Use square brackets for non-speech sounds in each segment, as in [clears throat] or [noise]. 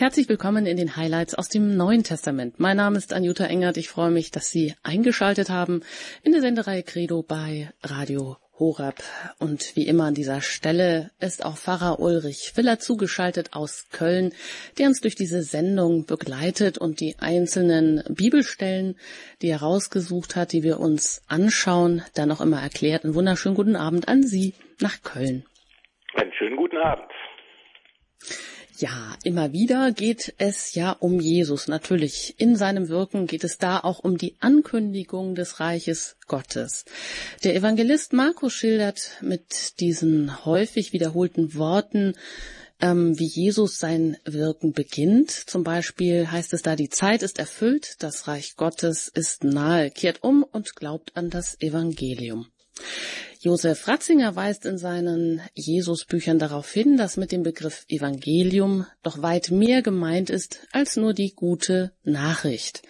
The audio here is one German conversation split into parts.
Herzlich willkommen in den Highlights aus dem Neuen Testament. Mein Name ist Anjuta Engert. Ich freue mich, dass Sie eingeschaltet haben in der Sendereihe Credo bei Radio Horab. Und wie immer an dieser Stelle ist auch Pfarrer Ulrich Willer zugeschaltet aus Köln, der uns durch diese Sendung begleitet und die einzelnen Bibelstellen, die er rausgesucht hat, die wir uns anschauen, dann noch immer erklärt. Einen wunderschönen guten Abend an Sie nach Köln. Einen schönen guten Abend. Ja, immer wieder geht es ja um Jesus. Natürlich, in seinem Wirken geht es da auch um die Ankündigung des Reiches Gottes. Der Evangelist Markus schildert mit diesen häufig wiederholten Worten, ähm, wie Jesus sein Wirken beginnt. Zum Beispiel heißt es da, die Zeit ist erfüllt, das Reich Gottes ist nahe, kehrt um und glaubt an das Evangelium. Josef Ratzinger weist in seinen Jesus-Büchern darauf hin, dass mit dem Begriff Evangelium doch weit mehr gemeint ist als nur die gute Nachricht.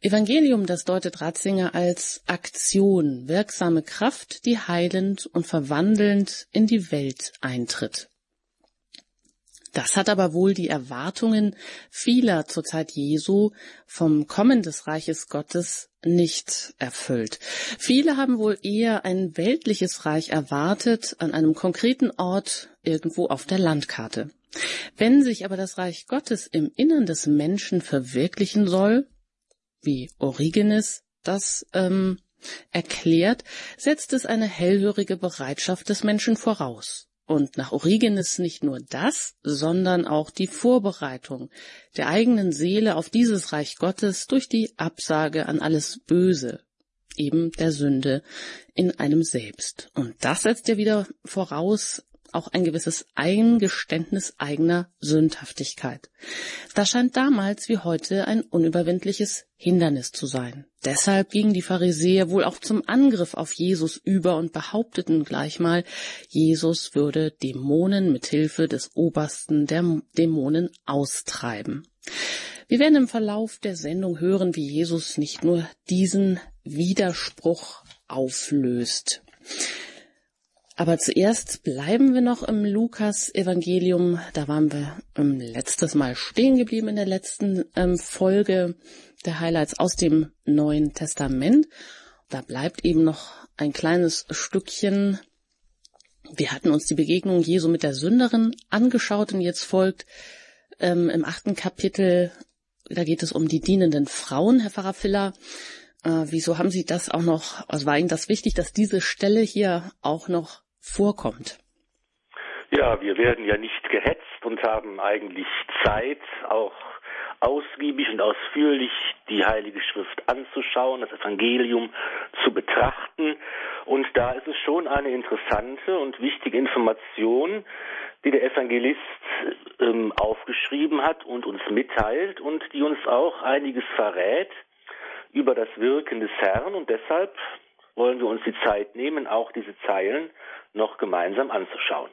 Evangelium, das deutet Ratzinger als Aktion, wirksame Kraft, die heilend und verwandelnd in die Welt eintritt. Das hat aber wohl die Erwartungen vieler zur Zeit Jesu vom Kommen des Reiches Gottes nicht erfüllt. Viele haben wohl eher ein weltliches Reich erwartet an einem konkreten Ort irgendwo auf der Landkarte. Wenn sich aber das Reich Gottes im Innern des Menschen verwirklichen soll, wie Origenes das ähm, erklärt, setzt es eine hellhörige Bereitschaft des Menschen voraus. Und nach Origenes nicht nur das, sondern auch die Vorbereitung der eigenen Seele auf dieses Reich Gottes durch die Absage an alles Böse, eben der Sünde in einem selbst. Und das setzt ja wieder voraus auch ein gewisses Eingeständnis eigener Sündhaftigkeit. Das scheint damals wie heute ein unüberwindliches Hindernis zu sein. Deshalb gingen die Pharisäer wohl auch zum Angriff auf Jesus über und behaupteten gleich mal, Jesus würde Dämonen mit Hilfe des Obersten der Dämonen austreiben. Wir werden im Verlauf der Sendung hören, wie Jesus nicht nur diesen Widerspruch auflöst. Aber zuerst bleiben wir noch im Lukas-Evangelium. Da waren wir ähm, letztes Mal stehen geblieben in der letzten ähm, Folge der Highlights aus dem Neuen Testament. Da bleibt eben noch ein kleines Stückchen. Wir hatten uns die Begegnung Jesu mit der Sünderin angeschaut und jetzt folgt ähm, im achten Kapitel, da geht es um die dienenden Frauen, Herr Pfarrer Filler. Äh, wieso haben Sie das auch noch, also war Ihnen das wichtig, dass diese Stelle hier auch noch vorkommt. Ja, wir werden ja nicht gehetzt und haben eigentlich Zeit, auch ausgiebig und ausführlich die Heilige Schrift anzuschauen, das Evangelium zu betrachten. Und da ist es schon eine interessante und wichtige Information, die der Evangelist ähm, aufgeschrieben hat und uns mitteilt und die uns auch einiges verrät über das Wirken des Herrn. Und deshalb wollen wir uns die Zeit nehmen, auch diese Zeilen noch gemeinsam anzuschauen.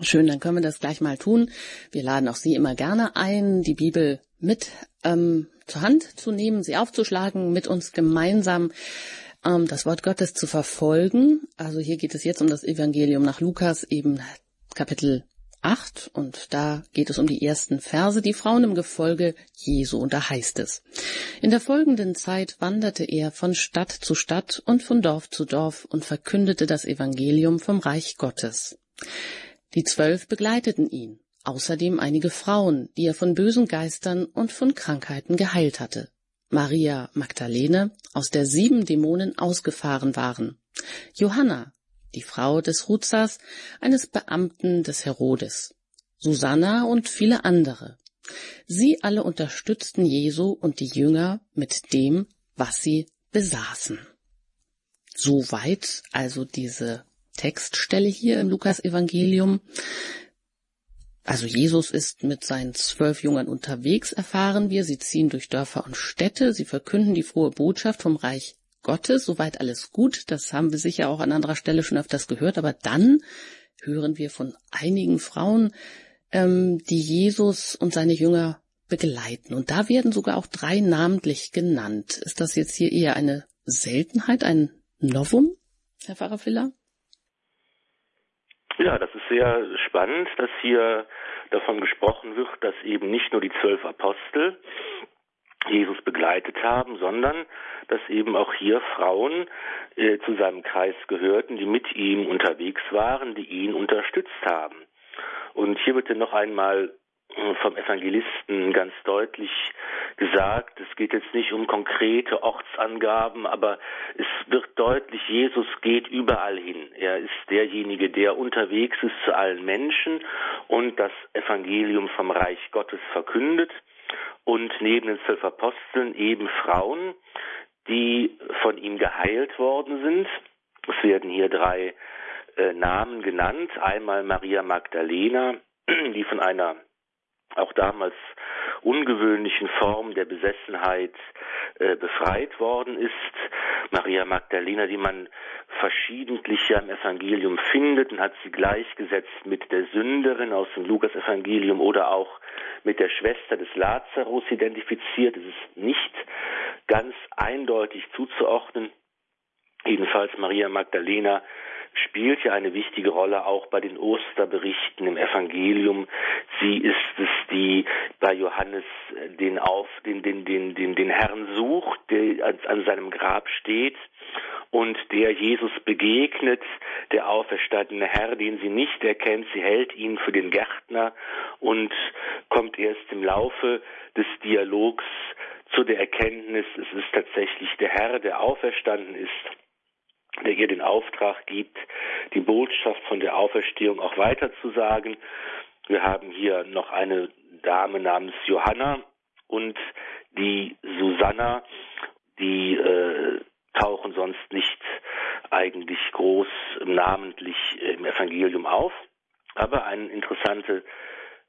Schön, dann können wir das gleich mal tun. Wir laden auch Sie immer gerne ein, die Bibel mit ähm, zur Hand zu nehmen, sie aufzuschlagen, mit uns gemeinsam ähm, das Wort Gottes zu verfolgen. Also hier geht es jetzt um das Evangelium nach Lukas, eben Kapitel 8 und da geht es um die ersten Verse, die Frauen im Gefolge Jesu und da heißt es. In der folgenden Zeit wanderte er von Stadt zu Stadt und von Dorf zu Dorf und verkündete das Evangelium vom Reich Gottes. Die Zwölf begleiteten ihn, außerdem einige Frauen, die er von bösen Geistern und von Krankheiten geheilt hatte. Maria Magdalene, aus der sieben Dämonen ausgefahren waren. Johanna, die Frau des Ruzas, eines Beamten des Herodes, Susanna und viele andere. Sie alle unterstützten Jesu und die Jünger mit dem, was sie besaßen. Soweit also diese Textstelle hier im Lukas-Evangelium. Also Jesus ist mit seinen zwölf Jüngern unterwegs, erfahren wir. Sie ziehen durch Dörfer und Städte, sie verkünden die frohe Botschaft vom Reich Gottes, soweit alles gut, das haben wir sicher auch an anderer Stelle schon öfters gehört, aber dann hören wir von einigen Frauen, ähm, die Jesus und seine Jünger begleiten. Und da werden sogar auch drei namentlich genannt. Ist das jetzt hier eher eine Seltenheit, ein Novum, Herr Pfarrer Filler? Ja, das ist sehr spannend, dass hier davon gesprochen wird, dass eben nicht nur die zwölf Apostel Jesus begleitet haben, sondern dass eben auch hier Frauen äh, zu seinem Kreis gehörten, die mit ihm unterwegs waren, die ihn unterstützt haben. Und hier wird noch einmal äh, vom Evangelisten ganz deutlich gesagt, es geht jetzt nicht um konkrete Ortsangaben, aber es wird deutlich, Jesus geht überall hin. Er ist derjenige, der unterwegs ist zu allen Menschen und das Evangelium vom Reich Gottes verkündet und neben den zwölf Aposteln eben Frauen, die von ihm geheilt worden sind. Es werden hier drei äh, Namen genannt. Einmal Maria Magdalena, [clears throat] die von einer auch damals ungewöhnlichen Form der Besessenheit äh, befreit worden ist. Maria Magdalena, die man verschiedentlich ja im Evangelium findet und hat sie gleichgesetzt mit der Sünderin aus dem Lukas-Evangelium oder auch mit der Schwester des Lazarus identifiziert. Es ist nicht ganz eindeutig zuzuordnen. Jedenfalls Maria Magdalena spielt ja eine wichtige Rolle auch bei den Osterberichten im Evangelium. Sie ist es, die bei Johannes den auf den den den den, den Herrn sucht, der an, an seinem Grab steht und der Jesus begegnet, der auferstandene Herr, den sie nicht erkennt. Sie hält ihn für den Gärtner und kommt erst im Laufe des Dialogs zu der Erkenntnis, es ist tatsächlich der Herr, der auferstanden ist der ihr den Auftrag gibt, die Botschaft von der Auferstehung auch weiterzusagen. Wir haben hier noch eine Dame namens Johanna und die Susanna, die äh, tauchen sonst nicht eigentlich groß namentlich im Evangelium auf. Aber ein interessanter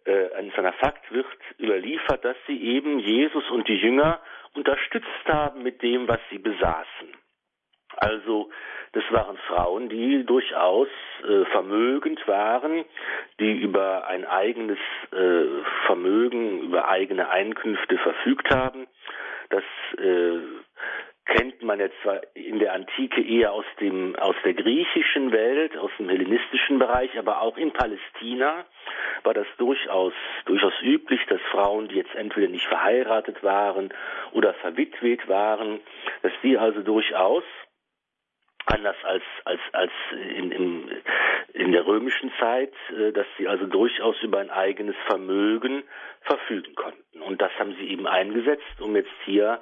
äh, ein interessanter Fakt wird überliefert, dass sie eben Jesus und die Jünger unterstützt haben mit dem, was sie besaßen. Also das waren Frauen, die durchaus äh, vermögend waren, die über ein eigenes äh, Vermögen, über eigene Einkünfte verfügt haben. Das äh, kennt man jetzt zwar in der Antike eher aus dem aus der griechischen Welt, aus dem hellenistischen Bereich, aber auch in Palästina war das durchaus durchaus üblich, dass Frauen, die jetzt entweder nicht verheiratet waren oder verwitwet waren, dass die also durchaus anders als als als in, in, in der römischen Zeit, äh, dass sie also durchaus über ein eigenes Vermögen verfügen konnten. Und das haben sie eben eingesetzt, um jetzt hier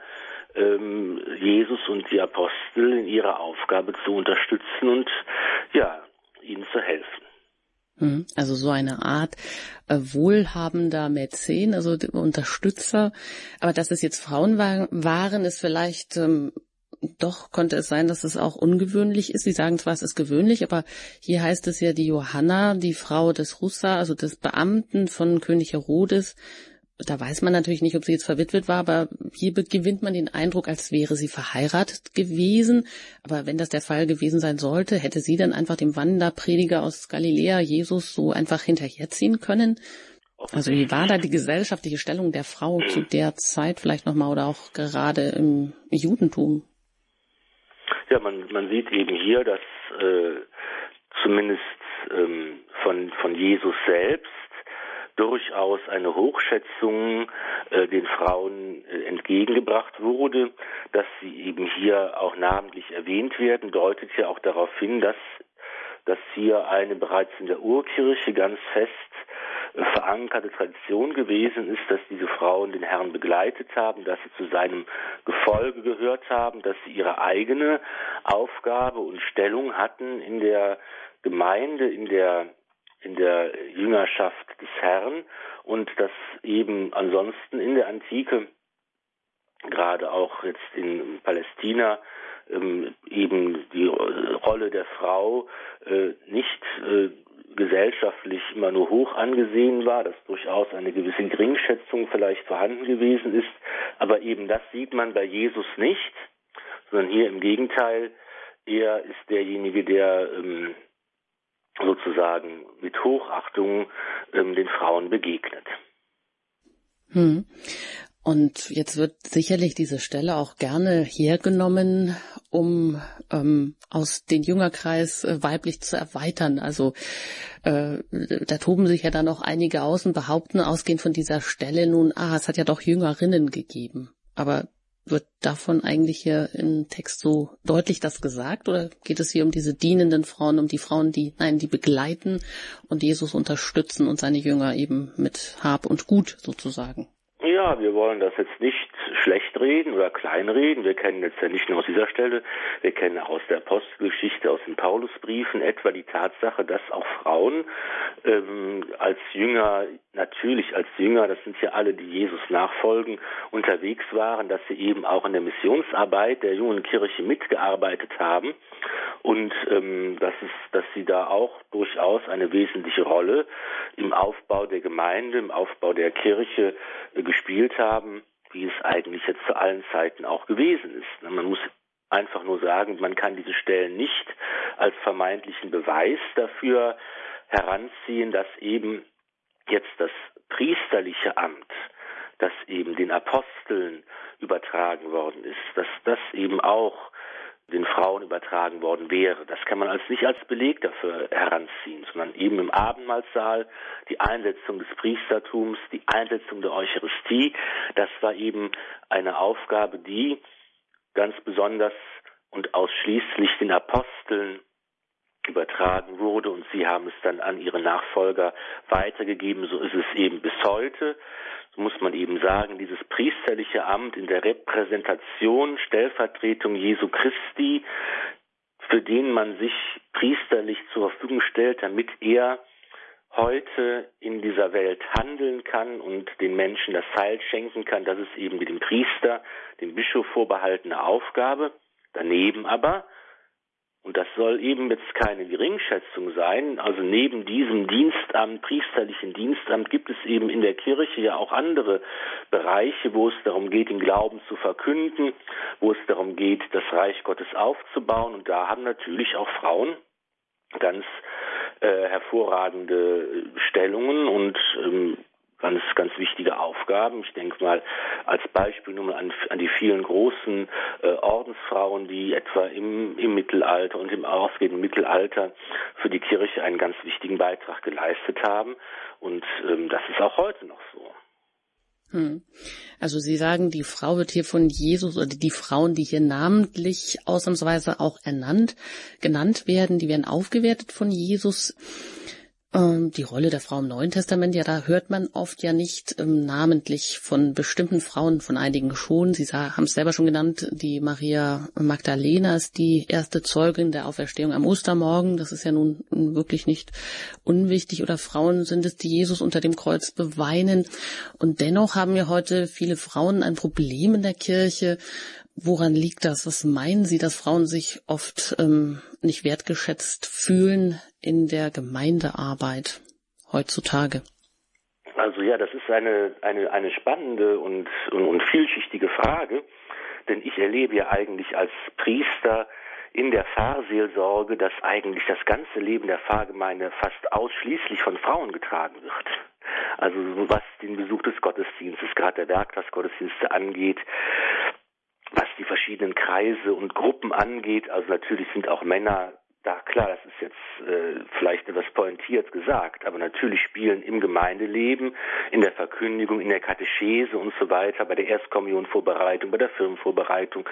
ähm, Jesus und die Apostel in ihrer Aufgabe zu unterstützen und ja, ihnen zu helfen. Hm, also so eine Art äh, wohlhabender Mäzen, also Unterstützer. Aber dass es jetzt Frauen waren, ist vielleicht ähm, doch konnte es sein, dass es auch ungewöhnlich ist. Sie sagen zwar, es ist gewöhnlich, aber hier heißt es ja die Johanna, die Frau des Russa, also des Beamten von König Herodes. Da weiß man natürlich nicht, ob sie jetzt verwitwet war, aber hier gewinnt man den Eindruck, als wäre sie verheiratet gewesen. Aber wenn das der Fall gewesen sein sollte, hätte sie dann einfach dem Wanderprediger aus Galiläa, Jesus, so einfach hinterherziehen können. Also wie war da die gesellschaftliche Stellung der Frau zu der Zeit vielleicht nochmal oder auch gerade im Judentum? Ja, man, man sieht eben hier, dass äh, zumindest ähm, von, von Jesus selbst durchaus eine Hochschätzung äh, den Frauen äh, entgegengebracht wurde, dass sie eben hier auch namentlich erwähnt werden, deutet ja auch darauf hin, dass dass hier eine bereits in der Urkirche ganz fest verankerte Tradition gewesen ist, dass diese Frauen den Herrn begleitet haben, dass sie zu seinem Gefolge gehört haben, dass sie ihre eigene Aufgabe und Stellung hatten in der Gemeinde, in der in der Jüngerschaft des Herrn und dass eben ansonsten in der Antike gerade auch jetzt in Palästina ähm, eben die Rolle der Frau äh, nicht äh, gesellschaftlich immer nur hoch angesehen war, dass durchaus eine gewisse Geringschätzung vielleicht vorhanden gewesen ist. Aber eben das sieht man bei Jesus nicht, sondern hier im Gegenteil, er ist derjenige, der ähm, sozusagen mit Hochachtung ähm, den Frauen begegnet. Hm. Und jetzt wird sicherlich diese Stelle auch gerne hergenommen, um ähm, aus den Jüngerkreis äh, weiblich zu erweitern. Also äh, da toben sich ja dann auch einige aus und behaupten, ausgehend von dieser Stelle nun, ah, es hat ja doch Jüngerinnen gegeben. Aber wird davon eigentlich hier im Text so deutlich das gesagt oder geht es hier um diese dienenden Frauen, um die Frauen, die, nein, die begleiten und Jesus unterstützen und seine Jünger eben mit Hab und Gut sozusagen? Ja, wir wollen das jetzt nicht schlecht reden oder kleinreden. Wir kennen jetzt ja nicht nur aus dieser Stelle, wir kennen auch aus der Apostelgeschichte, aus den Paulusbriefen etwa die Tatsache, dass auch Frauen ähm, als Jünger, natürlich als Jünger, das sind ja alle, die Jesus nachfolgen, unterwegs waren, dass sie eben auch in der Missionsarbeit der jungen Kirche mitgearbeitet haben und ähm, dass es, dass sie da auch durchaus eine wesentliche Rolle im Aufbau der Gemeinde, im Aufbau der Kirche äh, gespielt haben, wie es eigentlich jetzt zu allen Zeiten auch gewesen ist. Man muss einfach nur sagen, man kann diese Stellen nicht als vermeintlichen Beweis dafür heranziehen, dass eben jetzt das priesterliche Amt, das eben den Aposteln übertragen worden ist, dass das eben auch den Frauen übertragen worden wäre. Das kann man als nicht als Beleg dafür heranziehen, sondern eben im Abendmahlsaal die Einsetzung des Priestertums, die Einsetzung der Eucharistie, das war eben eine Aufgabe, die ganz besonders und ausschließlich den Aposteln übertragen wurde und sie haben es dann an ihre Nachfolger weitergegeben. So ist es eben bis heute so muss man eben sagen, dieses priesterliche Amt in der Repräsentation, Stellvertretung Jesu Christi, für den man sich priesterlich zur Verfügung stellt, damit er heute in dieser Welt handeln kann und den Menschen das Heil schenken kann, das ist eben mit dem Priester, dem Bischof vorbehaltene Aufgabe. Daneben aber und das soll eben jetzt keine Geringschätzung sein. Also neben diesem Dienstamt, priesterlichen Dienstamt, gibt es eben in der Kirche ja auch andere Bereiche, wo es darum geht, den Glauben zu verkünden, wo es darum geht, das Reich Gottes aufzubauen. Und da haben natürlich auch Frauen ganz äh, hervorragende Stellungen und ähm, ganz, ganz wichtige Aufgaben. Ich denke mal als Beispiel nur mal an, an die vielen großen äh, Ordensfrauen, die etwa im, im Mittelalter und im ausgehenden Mittelalter für die Kirche einen ganz wichtigen Beitrag geleistet haben. Und ähm, das ist auch heute noch so. Hm. Also Sie sagen, die Frau wird hier von Jesus oder die Frauen, die hier namentlich ausnahmsweise auch ernannt, genannt werden, die werden aufgewertet von Jesus. Ähm, die Rolle der Frau im Neuen Testament, ja, da hört man oft ja nicht ähm, namentlich von bestimmten Frauen, von einigen schon. Sie haben es selber schon genannt, die Maria Magdalena ist die erste Zeugin der Auferstehung am Ostermorgen. Das ist ja nun wirklich nicht unwichtig. Oder Frauen sind es, die Jesus unter dem Kreuz beweinen. Und dennoch haben ja heute viele Frauen ein Problem in der Kirche, Woran liegt das? Was meinen Sie, dass Frauen sich oft ähm, nicht wertgeschätzt fühlen in der Gemeindearbeit heutzutage? Also ja, das ist eine, eine, eine spannende und, und, und vielschichtige Frage, denn ich erlebe ja eigentlich als Priester in der Pfarrseelsorge, dass eigentlich das ganze Leben der Pfarrgemeinde fast ausschließlich von Frauen getragen wird. Also was den Besuch des Gottesdienstes, gerade der Werktagsgottesdienste angeht, was die verschiedenen Kreise und Gruppen angeht, also natürlich sind auch Männer da, klar, das ist jetzt äh, vielleicht etwas pointiert gesagt, aber natürlich spielen im Gemeindeleben, in der Verkündigung, in der Katechese und so weiter, bei der Erstkommunionvorbereitung, bei der Firmenvorbereitung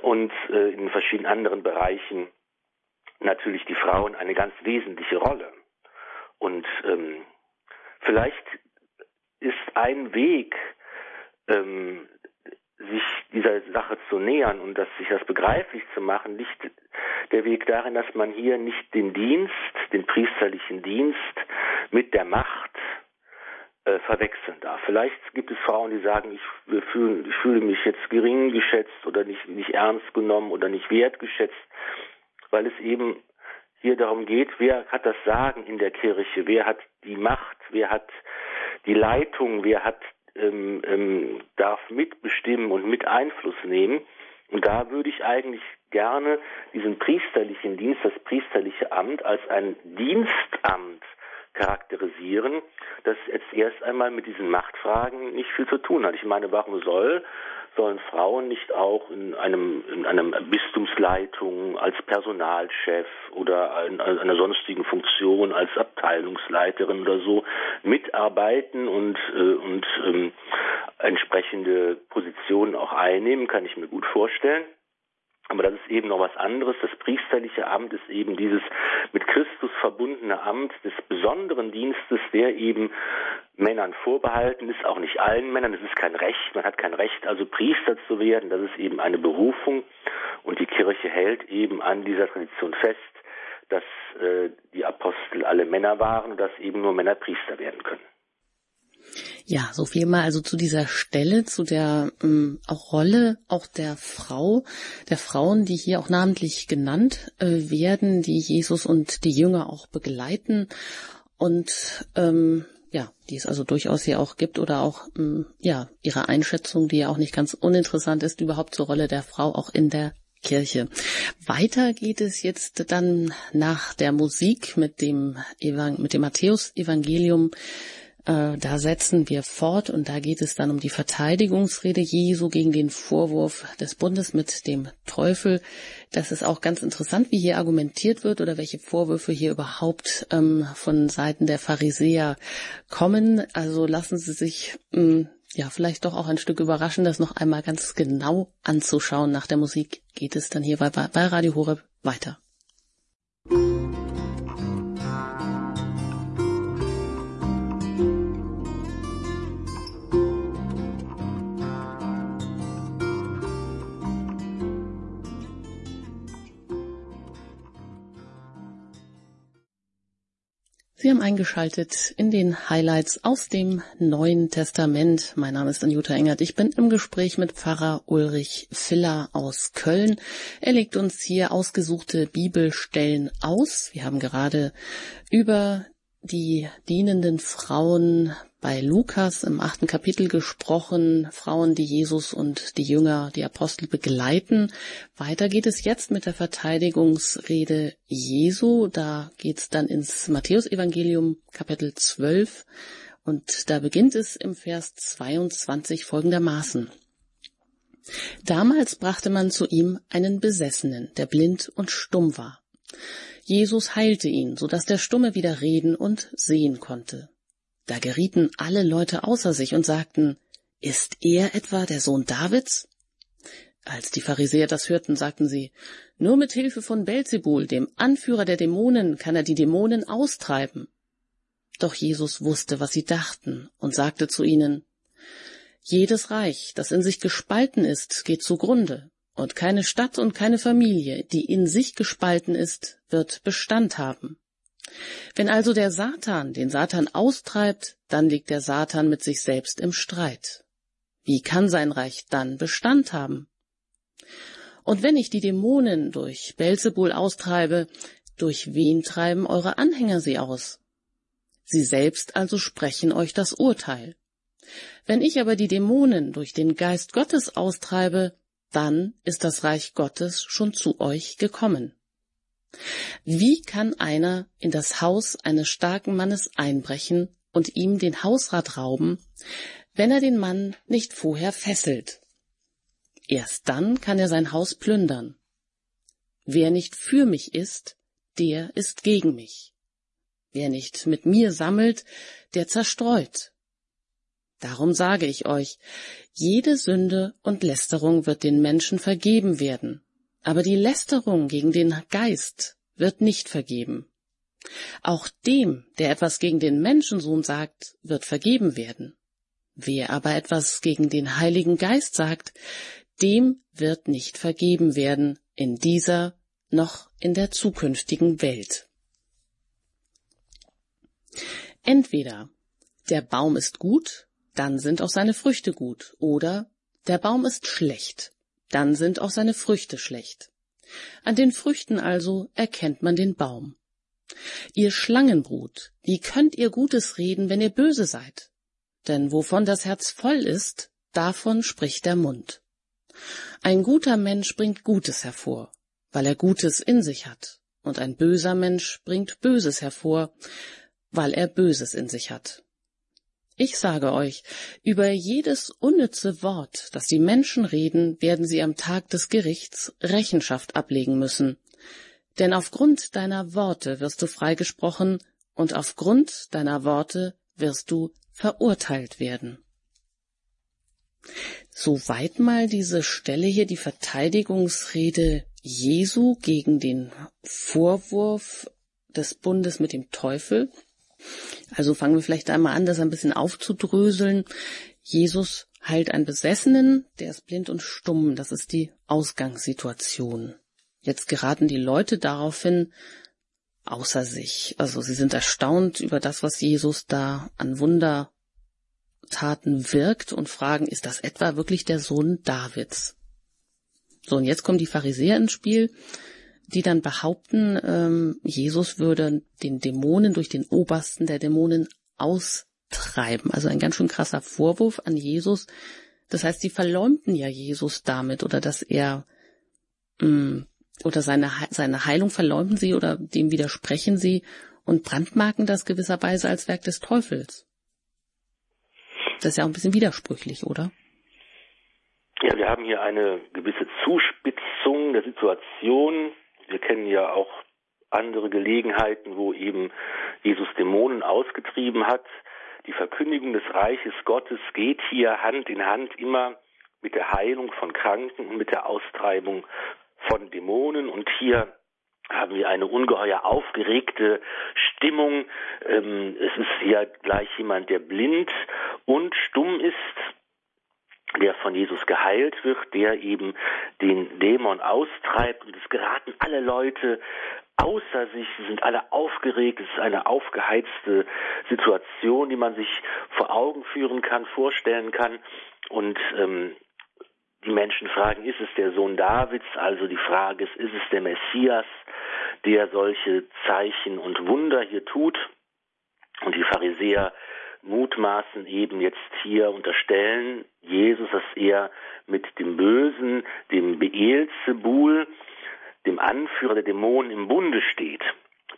und äh, in verschiedenen anderen Bereichen natürlich die Frauen eine ganz wesentliche Rolle. Und ähm, vielleicht ist ein Weg, ähm, sich dieser Sache zu nähern und das, sich das begreiflich zu machen, liegt der Weg darin, dass man hier nicht den Dienst, den priesterlichen Dienst mit der Macht äh, verwechseln darf. Vielleicht gibt es Frauen, die sagen, ich, fühle, ich fühle mich jetzt gering geschätzt oder nicht, nicht ernst genommen oder nicht wertgeschätzt, weil es eben hier darum geht, wer hat das Sagen in der Kirche, wer hat die Macht, wer hat die Leitung, wer hat ähm, ähm, darf mitbestimmen und mit Einfluss nehmen. Und da würde ich eigentlich gerne diesen priesterlichen Dienst, das priesterliche Amt als ein Dienstamt charakterisieren, das jetzt erst einmal mit diesen Machtfragen nicht viel zu tun hat. Ich meine, warum soll sollen Frauen nicht auch in einem in einem Bistumsleitung als Personalchef oder in, in einer sonstigen Funktion als Abteilungsleiterin oder so mitarbeiten und äh, und ähm, entsprechende Positionen auch einnehmen, kann ich mir gut vorstellen. Aber das ist eben noch was anderes. Das priesterliche Amt ist eben dieses mit Christus verbundene Amt des besonderen Dienstes, der eben Männern vorbehalten ist, auch nicht allen Männern. Es ist kein Recht. Man hat kein Recht, also Priester zu werden. Das ist eben eine Berufung. Und die Kirche hält eben an dieser Tradition fest, dass äh, die Apostel alle Männer waren und dass eben nur Männer Priester werden können. Ja, so viel mal also zu dieser Stelle, zu der ähm, auch Rolle auch der Frau, der Frauen, die hier auch namentlich genannt äh, werden, die Jesus und die Jünger auch begleiten und ähm, ja, die es also durchaus hier auch gibt oder auch ähm, ja ihre Einschätzung, die ja auch nicht ganz uninteressant ist, überhaupt zur Rolle der Frau auch in der Kirche. Weiter geht es jetzt dann nach der Musik mit dem, Evang mit dem Matthäus-Evangelium äh, da setzen wir fort und da geht es dann um die Verteidigungsrede Jesu gegen den Vorwurf des Bundes mit dem Teufel. Das ist auch ganz interessant, wie hier argumentiert wird oder welche Vorwürfe hier überhaupt ähm, von Seiten der Pharisäer kommen. Also lassen Sie sich ähm, ja vielleicht doch auch ein Stück überraschen, das noch einmal ganz genau anzuschauen. Nach der Musik geht es dann hier bei, bei Radio Horeb weiter. Sie haben eingeschaltet in den Highlights aus dem Neuen Testament. Mein Name ist Anjuta Engert. Ich bin im Gespräch mit Pfarrer Ulrich Filler aus Köln. Er legt uns hier ausgesuchte Bibelstellen aus. Wir haben gerade über die dienenden Frauen bei Lukas im achten Kapitel gesprochen, Frauen, die Jesus und die Jünger, die Apostel begleiten. Weiter geht es jetzt mit der Verteidigungsrede Jesu. Da geht's dann ins Matthäusevangelium Kapitel 12 und da beginnt es im Vers 22 folgendermaßen. Damals brachte man zu ihm einen Besessenen, der blind und stumm war. Jesus heilte ihn, so dass der Stumme wieder reden und sehen konnte. Da gerieten alle Leute außer sich und sagten, ist er etwa der Sohn Davids? Als die Pharisäer das hörten, sagten sie, nur mit Hilfe von Belzebul, dem Anführer der Dämonen, kann er die Dämonen austreiben. Doch Jesus wusste, was sie dachten, und sagte zu ihnen, jedes Reich, das in sich gespalten ist, geht zugrunde, und keine Stadt und keine Familie, die in sich gespalten ist, wird Bestand haben. Wenn also der Satan den Satan austreibt, dann liegt der Satan mit sich selbst im Streit. Wie kann sein Reich dann Bestand haben? Und wenn ich die Dämonen durch Belzebul austreibe, durch wen treiben eure Anhänger sie aus? Sie selbst also sprechen euch das Urteil. Wenn ich aber die Dämonen durch den Geist Gottes austreibe, dann ist das Reich Gottes schon zu euch gekommen. Wie kann einer in das Haus eines starken Mannes einbrechen und ihm den Hausrat rauben, wenn er den Mann nicht vorher fesselt? Erst dann kann er sein Haus plündern. Wer nicht für mich ist, der ist gegen mich. Wer nicht mit mir sammelt, der zerstreut. Darum sage ich euch, jede Sünde und Lästerung wird den Menschen vergeben werden, aber die Lästerung gegen den Geist wird nicht vergeben. Auch dem, der etwas gegen den Menschensohn sagt, wird vergeben werden. Wer aber etwas gegen den Heiligen Geist sagt, dem wird nicht vergeben werden in dieser noch in der zukünftigen Welt. Entweder der Baum ist gut dann sind auch seine Früchte gut. Oder der Baum ist schlecht, dann sind auch seine Früchte schlecht. An den Früchten also erkennt man den Baum. Ihr Schlangenbrut, wie könnt ihr Gutes reden, wenn ihr böse seid? Denn wovon das Herz voll ist, davon spricht der Mund. Ein guter Mensch bringt Gutes hervor, weil er Gutes in sich hat, und ein böser Mensch bringt Böses hervor, weil er Böses in sich hat. Ich sage euch, über jedes unnütze Wort, das die Menschen reden, werden sie am Tag des Gerichts Rechenschaft ablegen müssen. Denn aufgrund deiner Worte wirst du freigesprochen und aufgrund deiner Worte wirst du verurteilt werden. Soweit mal diese Stelle hier, die Verteidigungsrede Jesu gegen den Vorwurf des Bundes mit dem Teufel. Also fangen wir vielleicht einmal an, das ein bisschen aufzudröseln. Jesus heilt einen Besessenen, der ist blind und stumm. Das ist die Ausgangssituation. Jetzt geraten die Leute daraufhin außer sich. Also sie sind erstaunt über das, was Jesus da an Wundertaten wirkt und fragen, ist das etwa wirklich der Sohn Davids? So, und jetzt kommen die Pharisäer ins Spiel die dann behaupten, ähm, Jesus würde den Dämonen durch den Obersten der Dämonen austreiben. Also ein ganz schön krasser Vorwurf an Jesus. Das heißt, sie verleumden ja Jesus damit oder dass er mh, mm, oder seine, seine Heilung verleumden sie oder dem widersprechen sie und brandmarken das gewisserweise als Werk des Teufels. Das ist ja auch ein bisschen widersprüchlich, oder? Ja, wir haben hier eine gewisse Zuspitzung der Situation. Wir kennen ja auch andere Gelegenheiten, wo eben Jesus Dämonen ausgetrieben hat. Die Verkündigung des Reiches Gottes geht hier Hand in Hand immer mit der Heilung von Kranken und mit der Austreibung von Dämonen. Und hier haben wir eine ungeheuer aufgeregte Stimmung. Ähm, es ist hier gleich jemand, der blind und stumm ist, der von Jesus geheilt wird, der eben den Dämon austreibt und es geraten alle Leute außer sich, sie sind alle aufgeregt, es ist eine aufgeheizte Situation, die man sich vor Augen führen kann, vorstellen kann und ähm, die Menschen fragen, ist es der Sohn Davids? Also die Frage ist, ist es der Messias, der solche Zeichen und Wunder hier tut? Und die Pharisäer mutmaßen eben jetzt hier unterstellen Jesus, dass er mit dem Bösen, dem Beelzebul, dem Anführer der Dämonen im Bunde steht.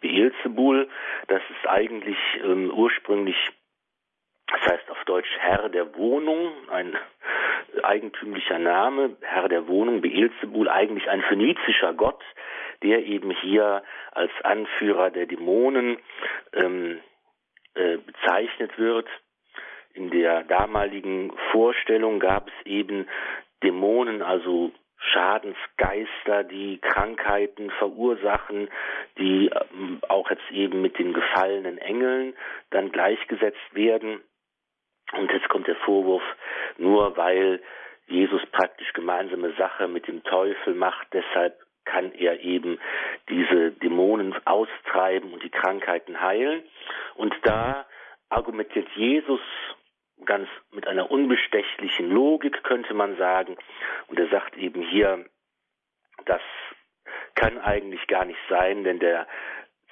Beelzebul, das ist eigentlich ähm, ursprünglich, das heißt auf Deutsch Herr der Wohnung, ein eigentümlicher Name, Herr der Wohnung, Beelzebul, eigentlich ein phönizischer Gott, der eben hier als Anführer der Dämonen ähm, äh, bezeichnet wird. In der damaligen Vorstellung gab es eben Dämonen, also Schadensgeister, die Krankheiten verursachen, die ähm, auch jetzt eben mit den gefallenen Engeln dann gleichgesetzt werden. Und jetzt kommt der Vorwurf, nur weil Jesus praktisch gemeinsame Sache mit dem Teufel macht, deshalb kann er eben diese Dämonen austreiben und die Krankheiten heilen. Und da argumentiert Jesus ganz mit einer unbestechlichen Logik, könnte man sagen. Und er sagt eben hier, das kann eigentlich gar nicht sein, denn der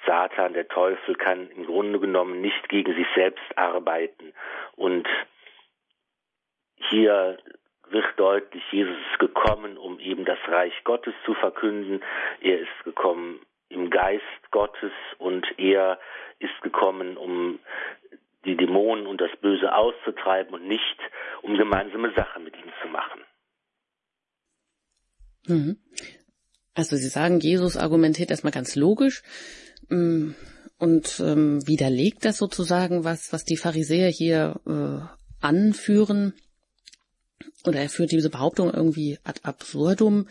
Satan, der Teufel kann im Grunde genommen nicht gegen sich selbst arbeiten. Und hier wird deutlich, Jesus ist gekommen, um eben das Reich Gottes zu verkünden. Er ist gekommen im Geist Gottes und er ist gekommen, um die Dämonen und das Böse auszutreiben und nicht um gemeinsame Sache mit ihm zu machen. Mhm. Also Sie sagen, Jesus argumentiert erstmal ganz logisch mm, und ähm, widerlegt das sozusagen, was, was die Pharisäer hier äh, anführen oder er führt diese Behauptung irgendwie ad absurdum.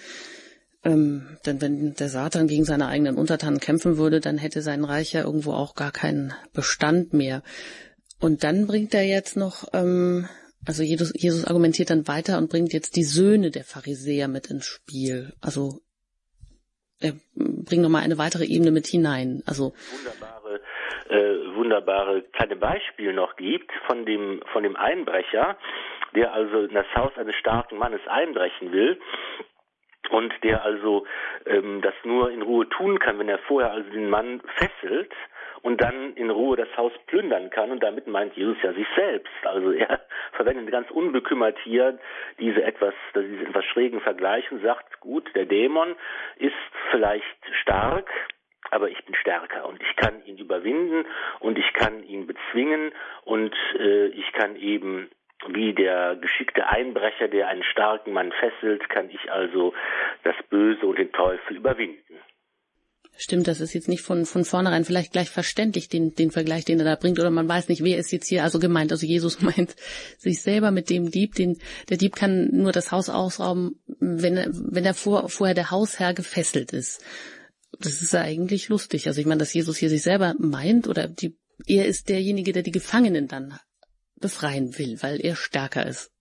Ähm, denn wenn der Satan gegen seine eigenen Untertanen kämpfen würde, dann hätte sein Reich ja irgendwo auch gar keinen Bestand mehr. Und dann bringt er jetzt noch, ähm, also Jesus, Jesus argumentiert dann weiter und bringt jetzt die Söhne der Pharisäer mit ins Spiel. Also er bringt nochmal eine weitere Ebene mit hinein. Also wunderbare, äh, wunderbare kleine Beispiel noch gibt von dem von dem Einbrecher, der also in das Haus eines starken Mannes einbrechen will und der also ähm, das nur in Ruhe tun kann, wenn er vorher also den Mann fesselt und dann in Ruhe das Haus plündern kann. Und damit meint Jesus ja sich selbst. Also er [laughs] verwendet ganz unbekümmert hier diese etwas, diesen etwas schrägen Vergleich und sagt, gut, der Dämon ist vielleicht stark, aber ich bin stärker und ich kann ihn überwinden und ich kann ihn bezwingen und äh, ich kann eben wie der geschickte Einbrecher, der einen starken Mann fesselt, kann ich also das Böse und den Teufel überwinden. Stimmt, das ist jetzt nicht von, von vornherein vielleicht gleich verständlich, den, den Vergleich, den er da bringt, oder man weiß nicht, wer ist jetzt hier also gemeint. Also Jesus [laughs] meint sich selber mit dem Dieb, den, der Dieb kann nur das Haus ausrauben, wenn er, wenn er vor, vorher der Hausherr gefesselt ist. Das ist ja eigentlich lustig. Also ich meine, dass Jesus hier sich selber meint, oder die, er ist derjenige, der die Gefangenen dann befreien will, weil er stärker ist.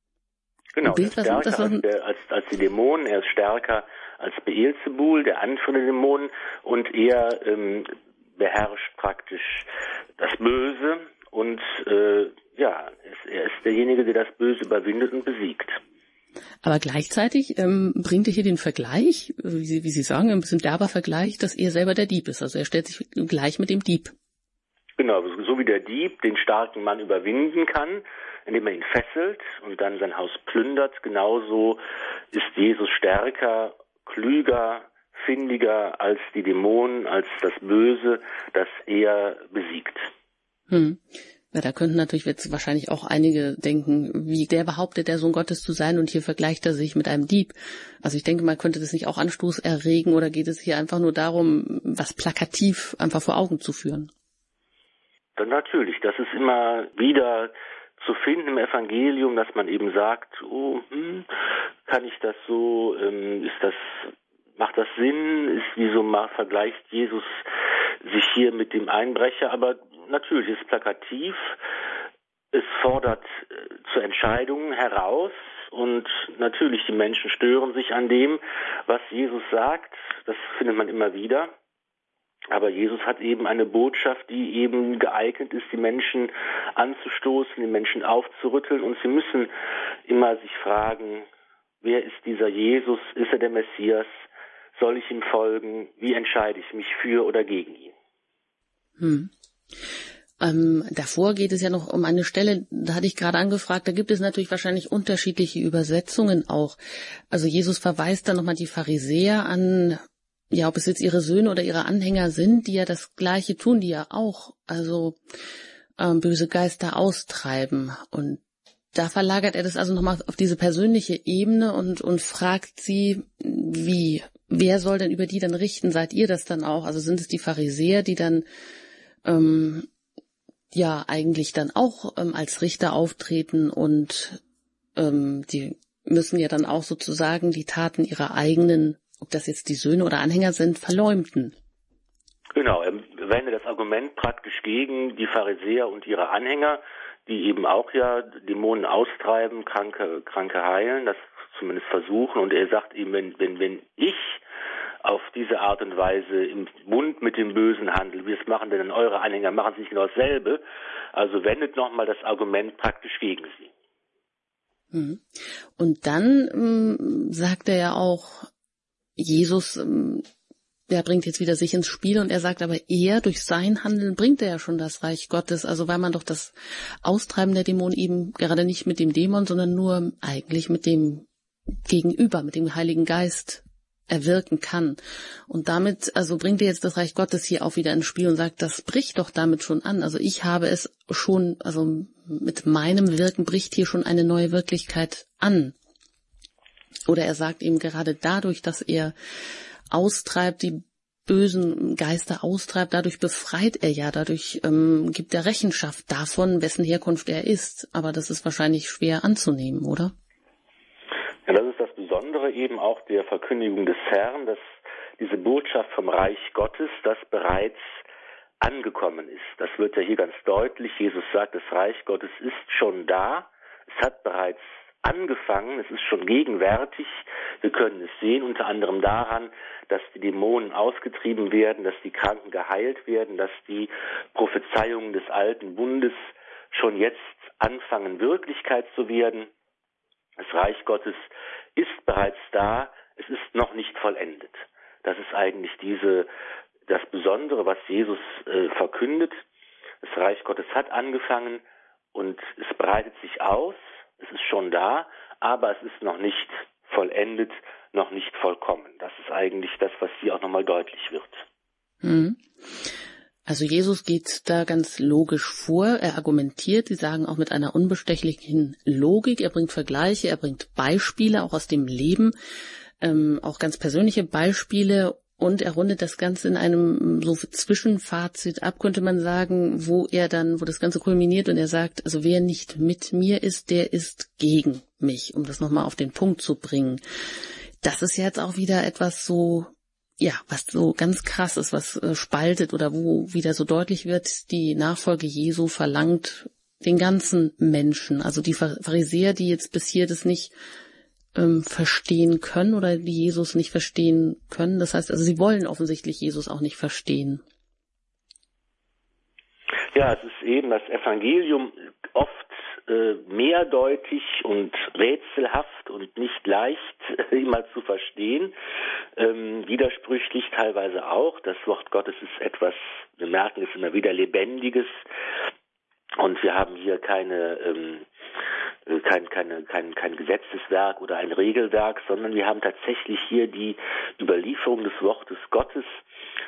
Genau, Bild, er ist stärker was, als, der, als, als die Dämonen, er ist stärker als Beelzebul, der anführende Dämonen, und er ähm, beherrscht praktisch das Böse und äh, ja, er ist derjenige, der das Böse überwindet und besiegt. Aber gleichzeitig ähm, bringt er hier den Vergleich, wie Sie, wie Sie sagen, ein bisschen derber Vergleich, dass er selber der Dieb ist. Also er stellt sich gleich mit dem Dieb. Genau, so wie der Dieb den starken Mann überwinden kann, indem er ihn fesselt und dann sein Haus plündert, genauso ist Jesus stärker klüger, findiger als die Dämonen, als das Böse, das er besiegt. Hm. Ja, da könnten natürlich jetzt wahrscheinlich auch einige denken, wie der behauptet, der Sohn Gottes zu sein und hier vergleicht er sich mit einem Dieb. Also ich denke mal, könnte das nicht auch Anstoß erregen oder geht es hier einfach nur darum, was plakativ einfach vor Augen zu führen? Dann natürlich, das ist immer wieder zu finden im Evangelium, dass man eben sagt, oh, hm, kann ich das so, ähm, ist das, macht das Sinn, ist wie so mal vergleicht Jesus sich hier mit dem Einbrecher, aber natürlich ist plakativ, es fordert äh, zu Entscheidungen heraus und natürlich die Menschen stören sich an dem, was Jesus sagt, das findet man immer wieder. Aber Jesus hat eben eine Botschaft, die eben geeignet ist, die Menschen anzustoßen, die Menschen aufzurütteln. Und sie müssen immer sich fragen, wer ist dieser Jesus? Ist er der Messias? Soll ich ihm folgen? Wie entscheide ich mich für oder gegen ihn? Hm. Ähm, davor geht es ja noch um eine Stelle, da hatte ich gerade angefragt, da gibt es natürlich wahrscheinlich unterschiedliche Übersetzungen auch. Also Jesus verweist dann nochmal die Pharisäer an, ja, ob es jetzt ihre Söhne oder ihre Anhänger sind, die ja das Gleiche tun, die ja auch, also ähm, böse Geister austreiben. Und da verlagert er das also nochmal auf diese persönliche Ebene und, und fragt sie, wie, wer soll denn über die dann richten? Seid ihr das dann auch? Also sind es die Pharisäer, die dann ähm, ja eigentlich dann auch ähm, als Richter auftreten und ähm, die müssen ja dann auch sozusagen die Taten ihrer eigenen ob das jetzt die Söhne oder Anhänger sind, verleumden. Genau, er wendet das Argument praktisch gegen die Pharisäer und ihre Anhänger, die eben auch ja Dämonen austreiben, Kranke, Kranke heilen, das zumindest versuchen. Und er sagt eben, wenn, wenn, wenn ich auf diese Art und Weise im Bund mit dem Bösen handle, wie es machen denn eure Anhänger, machen sie nicht genau dasselbe. Also wendet nochmal das Argument praktisch gegen sie. Mhm. Und dann ähm, sagt er ja auch, Jesus, ähm, der bringt jetzt wieder sich ins Spiel und er sagt aber er, durch sein Handeln bringt er ja schon das Reich Gottes. Also weil man doch das Austreiben der Dämonen eben gerade nicht mit dem Dämon, sondern nur eigentlich mit dem Gegenüber, mit dem Heiligen Geist erwirken kann. Und damit, also bringt er jetzt das Reich Gottes hier auch wieder ins Spiel und sagt, das bricht doch damit schon an. Also ich habe es schon, also mit meinem Wirken bricht hier schon eine neue Wirklichkeit an. Oder er sagt eben gerade dadurch, dass er austreibt, die bösen Geister austreibt, dadurch befreit er ja, dadurch ähm, gibt er Rechenschaft davon, wessen Herkunft er ist. Aber das ist wahrscheinlich schwer anzunehmen, oder? Ja, das ist das Besondere eben auch der Verkündigung des Herrn, dass diese Botschaft vom Reich Gottes, das bereits angekommen ist. Das wird ja hier ganz deutlich. Jesus sagt, das Reich Gottes ist schon da. Es hat bereits angefangen, es ist schon gegenwärtig. Wir können es sehen, unter anderem daran, dass die Dämonen ausgetrieben werden, dass die Kranken geheilt werden, dass die Prophezeiungen des alten Bundes schon jetzt anfangen, Wirklichkeit zu werden. Das Reich Gottes ist bereits da, es ist noch nicht vollendet. Das ist eigentlich diese, das Besondere, was Jesus äh, verkündet. Das Reich Gottes hat angefangen und es breitet sich aus es ist schon da, aber es ist noch nicht vollendet, noch nicht vollkommen. Das ist eigentlich das, was hier auch nochmal deutlich wird. Mhm. Also Jesus geht da ganz logisch vor, er argumentiert, Sie sagen auch mit einer unbestechlichen Logik, er bringt Vergleiche, er bringt Beispiele auch aus dem Leben, ähm, auch ganz persönliche Beispiele und er rundet das Ganze in einem so Zwischenfazit ab, könnte man sagen, wo er dann, wo das Ganze kulminiert und er sagt, also wer nicht mit mir ist, der ist gegen mich, um das nochmal auf den Punkt zu bringen. Das ist jetzt auch wieder etwas so ja, was so ganz krass ist, was äh, spaltet oder wo wieder so deutlich wird, die Nachfolge Jesu verlangt den ganzen Menschen, also die Pharisäer, die jetzt bis hier das nicht ähm, verstehen können oder die Jesus nicht verstehen können. Das heißt, also sie wollen offensichtlich Jesus auch nicht verstehen. Ja, es ist eben das Evangelium oft äh, mehrdeutig und rätselhaft und nicht leicht [laughs] immer zu verstehen, ähm, widersprüchlich teilweise auch. Das Wort Gottes ist etwas, wir merken es immer wieder, lebendiges und wir haben hier keine ähm, äh, kein, keine, kein, kein Gesetzeswerk oder ein Regelwerk, sondern wir haben tatsächlich hier die Überlieferung des Wortes Gottes.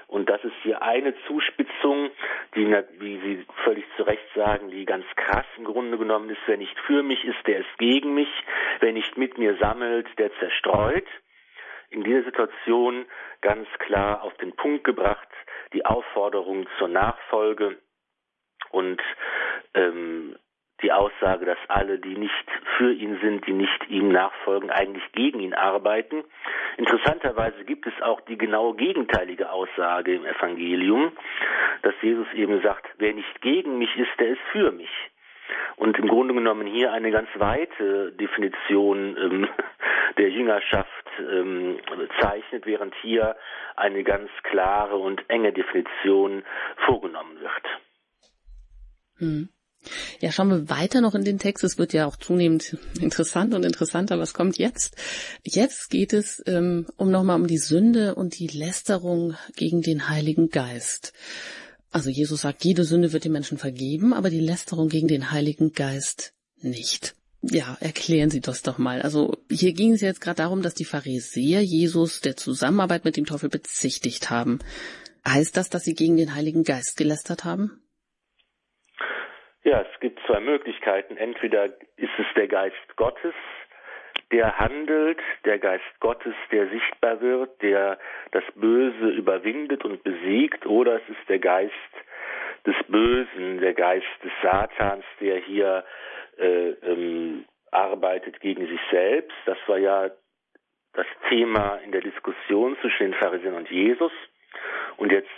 Und das ist hier eine Zuspitzung, die, wie Sie völlig zu Recht sagen, die ganz krass im Grunde genommen ist. Wer nicht für mich ist, der ist gegen mich. Wer nicht mit mir sammelt, der zerstreut. In dieser Situation ganz klar auf den Punkt gebracht, die Aufforderung zur Nachfolge und ähm, die Aussage, dass alle, die nicht für ihn sind, die nicht ihm nachfolgen, eigentlich gegen ihn arbeiten. Interessanterweise gibt es auch die genau gegenteilige Aussage im Evangelium, dass Jesus eben sagt, wer nicht gegen mich ist, der ist für mich. Und im Grunde genommen hier eine ganz weite Definition ähm, [laughs] der Jüngerschaft ähm, zeichnet, während hier eine ganz klare und enge Definition vorgenommen wird. Hm. Ja, schauen wir weiter noch in den Text. Es wird ja auch zunehmend interessant und interessanter. Was kommt jetzt? Jetzt geht es ähm, um nochmal um die Sünde und die Lästerung gegen den Heiligen Geist. Also Jesus sagt, jede Sünde wird den Menschen vergeben, aber die Lästerung gegen den Heiligen Geist nicht. Ja, erklären Sie das doch mal. Also hier ging es jetzt gerade darum, dass die Pharisäer Jesus der Zusammenarbeit mit dem Teufel bezichtigt haben. Heißt das, dass sie gegen den Heiligen Geist gelästert haben? Ja, es gibt zwei Möglichkeiten. Entweder ist es der Geist Gottes, der handelt, der Geist Gottes, der sichtbar wird, der das Böse überwindet und besiegt, oder es ist der Geist des Bösen, der Geist des Satans, der hier äh, ähm, arbeitet gegen sich selbst. Das war ja das Thema in der Diskussion zwischen den Pharisäern und Jesus. Und jetzt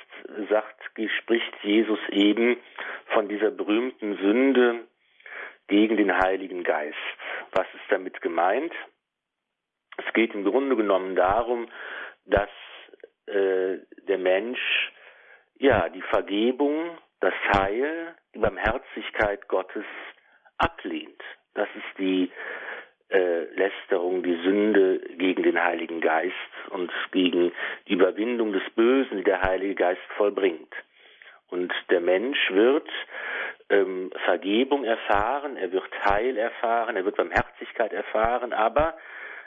sagt, spricht Jesus eben von dieser berühmten Sünde gegen den Heiligen Geist. Was ist damit gemeint? Es geht im Grunde genommen darum, dass äh, der Mensch ja die Vergebung, das Heil, die Barmherzigkeit Gottes ablehnt. Das ist die äh, Lästerung, die Sünde gegen den Heiligen Geist und gegen die Überwindung des Bösen, die der Heilige Geist vollbringt. Und der Mensch wird ähm, Vergebung erfahren, er wird Heil erfahren, er wird Barmherzigkeit erfahren, aber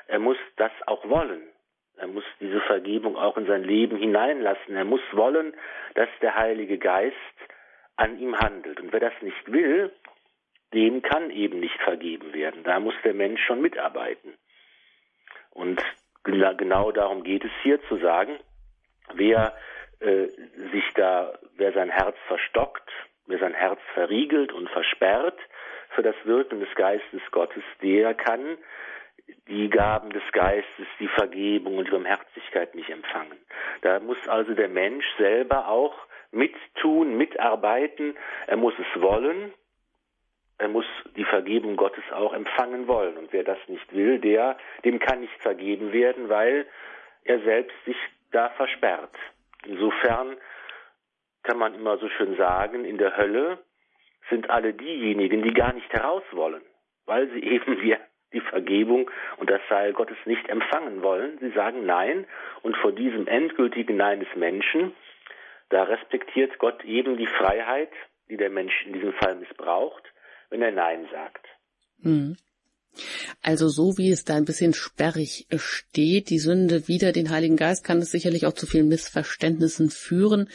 er muss das auch wollen. Er muss diese Vergebung auch in sein Leben hineinlassen. Er muss wollen, dass der Heilige Geist an ihm handelt. Und wer das nicht will, dem kann eben nicht vergeben werden. Da muss der Mensch schon mitarbeiten. Und genau darum geht es hier zu sagen, wer äh, sich da, wer sein Herz verstockt, wer sein Herz verriegelt und versperrt für das Wirken des Geistes Gottes, der kann die Gaben des Geistes, die Vergebung und die Barmherzigkeit nicht empfangen. Da muss also der Mensch selber auch mittun, mitarbeiten, er muss es wollen, er muss die Vergebung Gottes auch empfangen wollen. Und wer das nicht will, der, dem kann nicht vergeben werden, weil er selbst sich da versperrt. Insofern kann man immer so schön sagen, in der Hölle sind alle diejenigen, die gar nicht heraus wollen, weil sie [laughs] eben die Vergebung und das Seil Gottes nicht empfangen wollen. Sie sagen Nein und vor diesem endgültigen Nein des Menschen, da respektiert Gott eben die Freiheit, die der Mensch in diesem Fall missbraucht wenn er Nein sagt. Hm. Also so wie es da ein bisschen sperrig steht, die Sünde wider den Heiligen Geist, kann es sicherlich auch zu vielen Missverständnissen führen,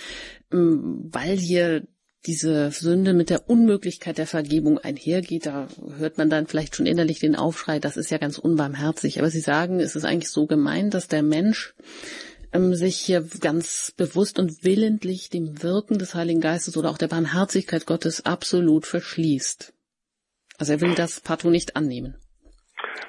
ähm, weil hier diese Sünde mit der Unmöglichkeit der Vergebung einhergeht. Da hört man dann vielleicht schon innerlich den Aufschrei, das ist ja ganz unbarmherzig. Aber Sie sagen, es ist eigentlich so gemeint, dass der Mensch ähm, sich hier ganz bewusst und willentlich dem Wirken des Heiligen Geistes oder auch der Barmherzigkeit Gottes absolut verschließt. Also er will das partout nicht annehmen.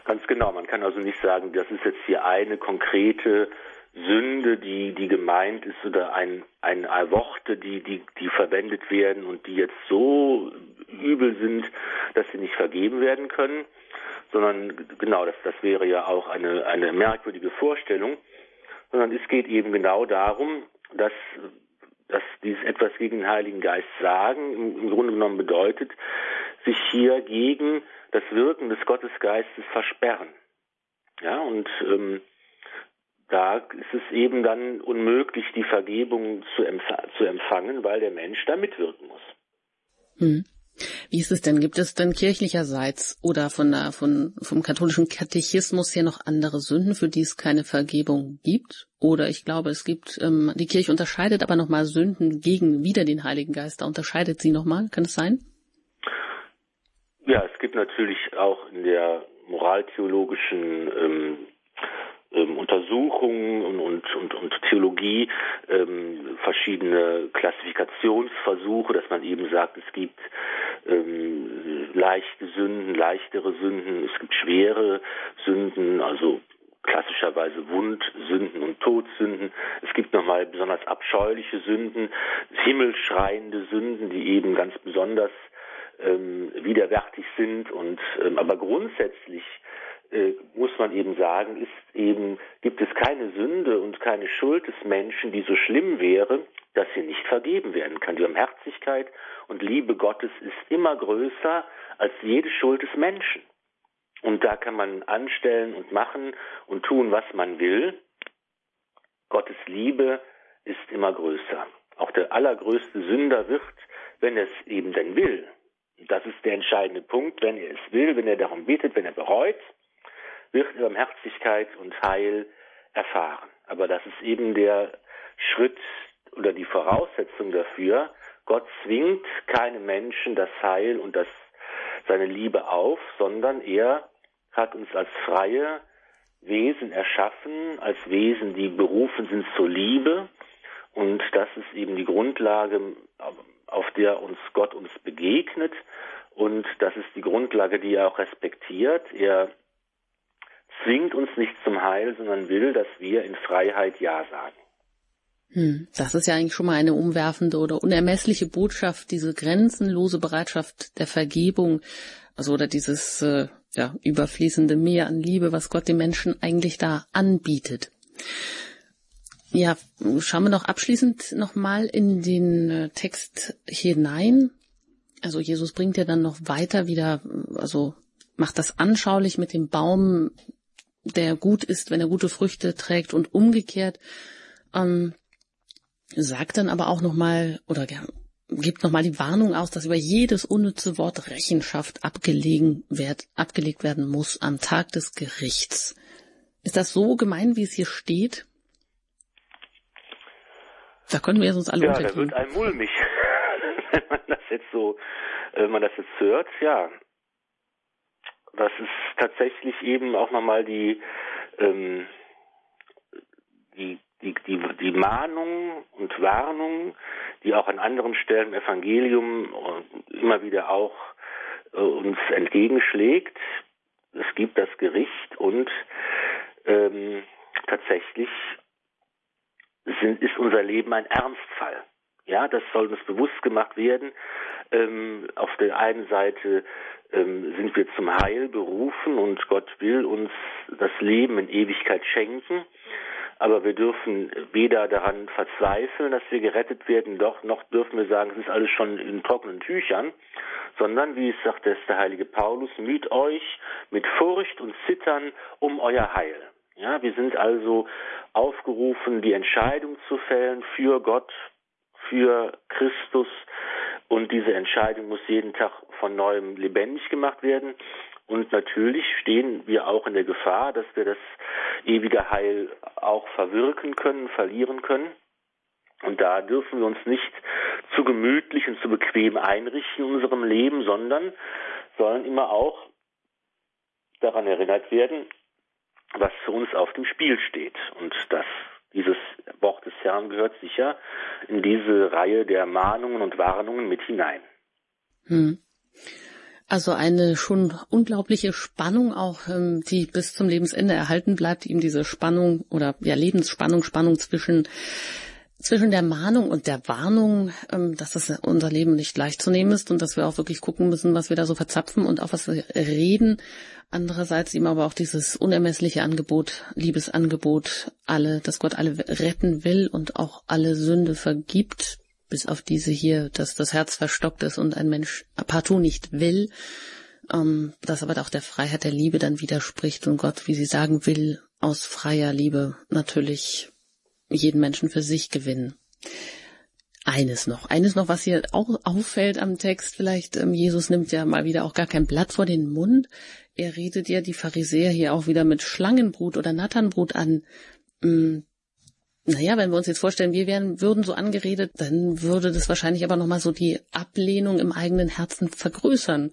Ganz genau. Man kann also nicht sagen, das ist jetzt hier eine konkrete Sünde, die, die gemeint ist oder ein, ein Worte, die, die, die verwendet werden und die jetzt so übel sind, dass sie nicht vergeben werden können, sondern genau, das, das wäre ja auch eine, eine merkwürdige Vorstellung, sondern es geht eben genau darum, dass, dass dieses etwas gegen den Heiligen Geist sagen im, im Grunde genommen bedeutet, sich hier gegen das Wirken des Gottesgeistes versperren. Ja, und ähm, da ist es eben dann unmöglich, die Vergebung zu, empf zu empfangen, weil der Mensch da mitwirken muss. Hm. Wie ist es denn? Gibt es denn kirchlicherseits oder von der, von, vom katholischen Katechismus her noch andere Sünden, für die es keine Vergebung gibt? Oder ich glaube, es gibt, ähm, die Kirche unterscheidet aber nochmal Sünden gegen wieder den Heiligen Geist. Da unterscheidet sie nochmal. Kann es sein? Ja, es gibt natürlich auch in der moraltheologischen ähm, ähm, Untersuchungen und, und, und, und Theologie ähm, verschiedene Klassifikationsversuche, dass man eben sagt, es gibt ähm, leichte Sünden, leichtere Sünden, es gibt schwere Sünden, also klassischerweise Wundsünden und Todsünden. Es gibt nochmal besonders abscheuliche Sünden, himmelschreiende Sünden, die eben ganz besonders ähm, widerwärtig sind und ähm, aber grundsätzlich äh, muss man eben sagen, ist eben, gibt es keine Sünde und keine Schuld des Menschen, die so schlimm wäre, dass sie nicht vergeben werden kann. Die Barmherzigkeit und Liebe Gottes ist immer größer als jede Schuld des Menschen. Und da kann man anstellen und machen und tun, was man will. Gottes Liebe ist immer größer. Auch der allergrößte Sünder wird, wenn er es eben denn will, das ist der entscheidende Punkt, wenn er es will, wenn er darum bittet, wenn er bereut, wird er Barmherzigkeit und Heil erfahren. Aber das ist eben der Schritt oder die Voraussetzung dafür. Gott zwingt keinem Menschen das Heil und das, seine Liebe auf, sondern er hat uns als freie Wesen erschaffen, als Wesen, die berufen sind zur Liebe. Und das ist eben die Grundlage, auf der uns Gott uns begegnet. Und das ist die Grundlage, die er auch respektiert. Er zwingt uns nicht zum Heil, sondern will, dass wir in Freiheit Ja sagen. Hm, das ist ja eigentlich schon mal eine umwerfende oder unermessliche Botschaft, diese grenzenlose Bereitschaft der Vergebung, also oder dieses äh, ja, überfließende Meer an Liebe, was Gott den Menschen eigentlich da anbietet. Ja, schauen wir noch abschließend nochmal in den äh, Text hinein. Also Jesus bringt ja dann noch weiter wieder, also macht das anschaulich mit dem Baum, der gut ist, wenn er gute Früchte trägt und umgekehrt. Ähm, sagt dann aber auch nochmal oder gibt nochmal die Warnung aus, dass über jedes unnütze Wort Rechenschaft abgelegen wird, abgelegt werden muss am Tag des Gerichts. Ist das so gemein, wie es hier steht? Da können wir uns alle Ja, da wird einem mulmig, [laughs] wenn man das jetzt so, wenn man das jetzt hört, ja. Das ist tatsächlich eben auch nochmal die, ähm, die, die, die, die Mahnung und Warnung, die auch an anderen Stellen im Evangelium immer wieder auch äh, uns entgegenschlägt. Es gibt das Gericht und ähm, tatsächlich sind, ist unser Leben ein Ernstfall. Ja, das soll uns bewusst gemacht werden. Ähm, auf der einen Seite ähm, sind wir zum Heil berufen und Gott will uns das Leben in Ewigkeit schenken. Aber wir dürfen weder daran verzweifeln, dass wir gerettet werden, doch noch dürfen wir sagen, es ist alles schon in trockenen Tüchern, sondern, wie es sagt der heilige Paulus, müht euch mit Furcht und Zittern um euer Heil. Ja, wir sind also aufgerufen, die Entscheidung zu fällen für Gott, für Christus. Und diese Entscheidung muss jeden Tag von neuem lebendig gemacht werden. Und natürlich stehen wir auch in der Gefahr, dass wir das ewige Heil auch verwirken können, verlieren können. Und da dürfen wir uns nicht zu gemütlich und zu bequem einrichten in unserem Leben, sondern sollen immer auch daran erinnert werden, was für uns auf dem Spiel steht. Und das, dieses Wort des Herrn gehört sicher in diese Reihe der Mahnungen und Warnungen mit hinein. Hm. Also eine schon unglaubliche Spannung auch, ähm, die bis zum Lebensende erhalten bleibt, eben diese Spannung oder ja Lebensspannung, Spannung zwischen zwischen der Mahnung und der Warnung, ähm, dass das unser Leben nicht leicht zu nehmen ist und dass wir auch wirklich gucken müssen, was wir da so verzapfen und auch was wir reden. Andererseits eben aber auch dieses unermessliche Angebot, Liebesangebot, alle, dass Gott alle retten will und auch alle Sünde vergibt, bis auf diese hier, dass das Herz verstockt ist und ein Mensch partout nicht will, ähm, das aber auch der Freiheit der Liebe dann widerspricht und Gott, wie sie sagen will, aus freier Liebe natürlich jeden Menschen für sich gewinnen. Eines noch, eines noch, was hier auch auffällt am Text, vielleicht, ähm, Jesus nimmt ja mal wieder auch gar kein Blatt vor den Mund. Er redet ja die Pharisäer hier auch wieder mit Schlangenbrut oder Natternbrut an. Mm, naja, wenn wir uns jetzt vorstellen, wir wären, würden so angeredet, dann würde das wahrscheinlich aber nochmal so die Ablehnung im eigenen Herzen vergrößern.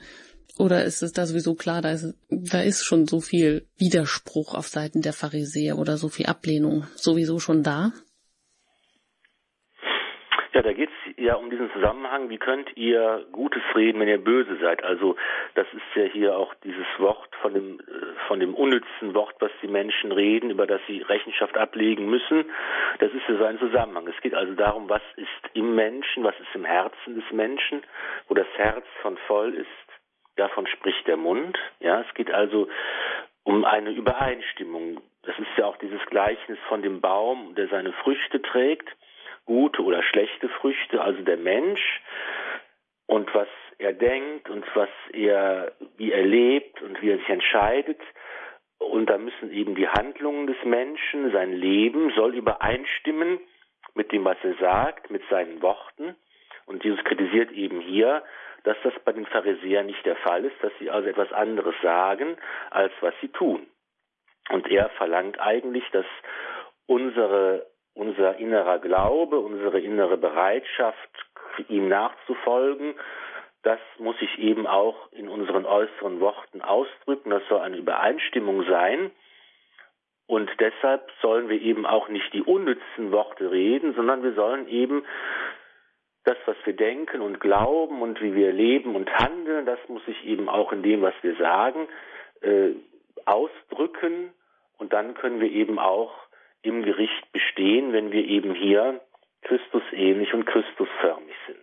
Oder ist es da sowieso klar, da ist, da ist schon so viel Widerspruch auf Seiten der Pharisäer oder so viel Ablehnung sowieso schon da? Ja, da geht es ja um diesen Zusammenhang, wie könnt ihr Gutes reden, wenn ihr böse seid? Also das ist ja hier auch dieses Wort von dem, äh, von dem unnützen Wort, was die Menschen reden, über das sie Rechenschaft ablegen müssen. Das ist ja so ein Zusammenhang. Es geht also darum, was ist im Menschen, was ist im Herzen des Menschen, wo das Herz von voll ist, davon spricht der Mund. Ja, es geht also um eine Übereinstimmung. Das ist ja auch dieses Gleichnis von dem Baum, der seine Früchte trägt gute oder schlechte Früchte, also der Mensch und was er denkt und was er, wie er lebt und wie er sich entscheidet. Und da müssen eben die Handlungen des Menschen, sein Leben soll übereinstimmen mit dem, was er sagt, mit seinen Worten. Und Jesus kritisiert eben hier, dass das bei den Pharisäern nicht der Fall ist, dass sie also etwas anderes sagen, als was sie tun. Und er verlangt eigentlich, dass unsere unser innerer Glaube, unsere innere Bereitschaft, ihm nachzufolgen, das muss sich eben auch in unseren äußeren Worten ausdrücken. Das soll eine Übereinstimmung sein. Und deshalb sollen wir eben auch nicht die unnützen Worte reden, sondern wir sollen eben das, was wir denken und glauben und wie wir leben und handeln, das muss sich eben auch in dem, was wir sagen, äh, ausdrücken. Und dann können wir eben auch im Gericht bestehen, wenn wir eben hier Christus ähnlich und Christusförmig sind.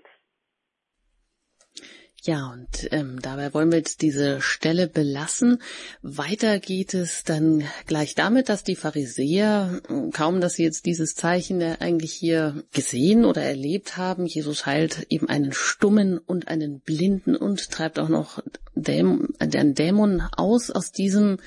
Ja, und ähm, dabei wollen wir jetzt diese Stelle belassen. Weiter geht es dann gleich damit, dass die Pharisäer, kaum dass sie jetzt dieses Zeichen eigentlich hier gesehen oder erlebt haben, Jesus heilt eben einen Stummen und einen Blinden und treibt auch noch Dämon, einen Dämon aus aus diesem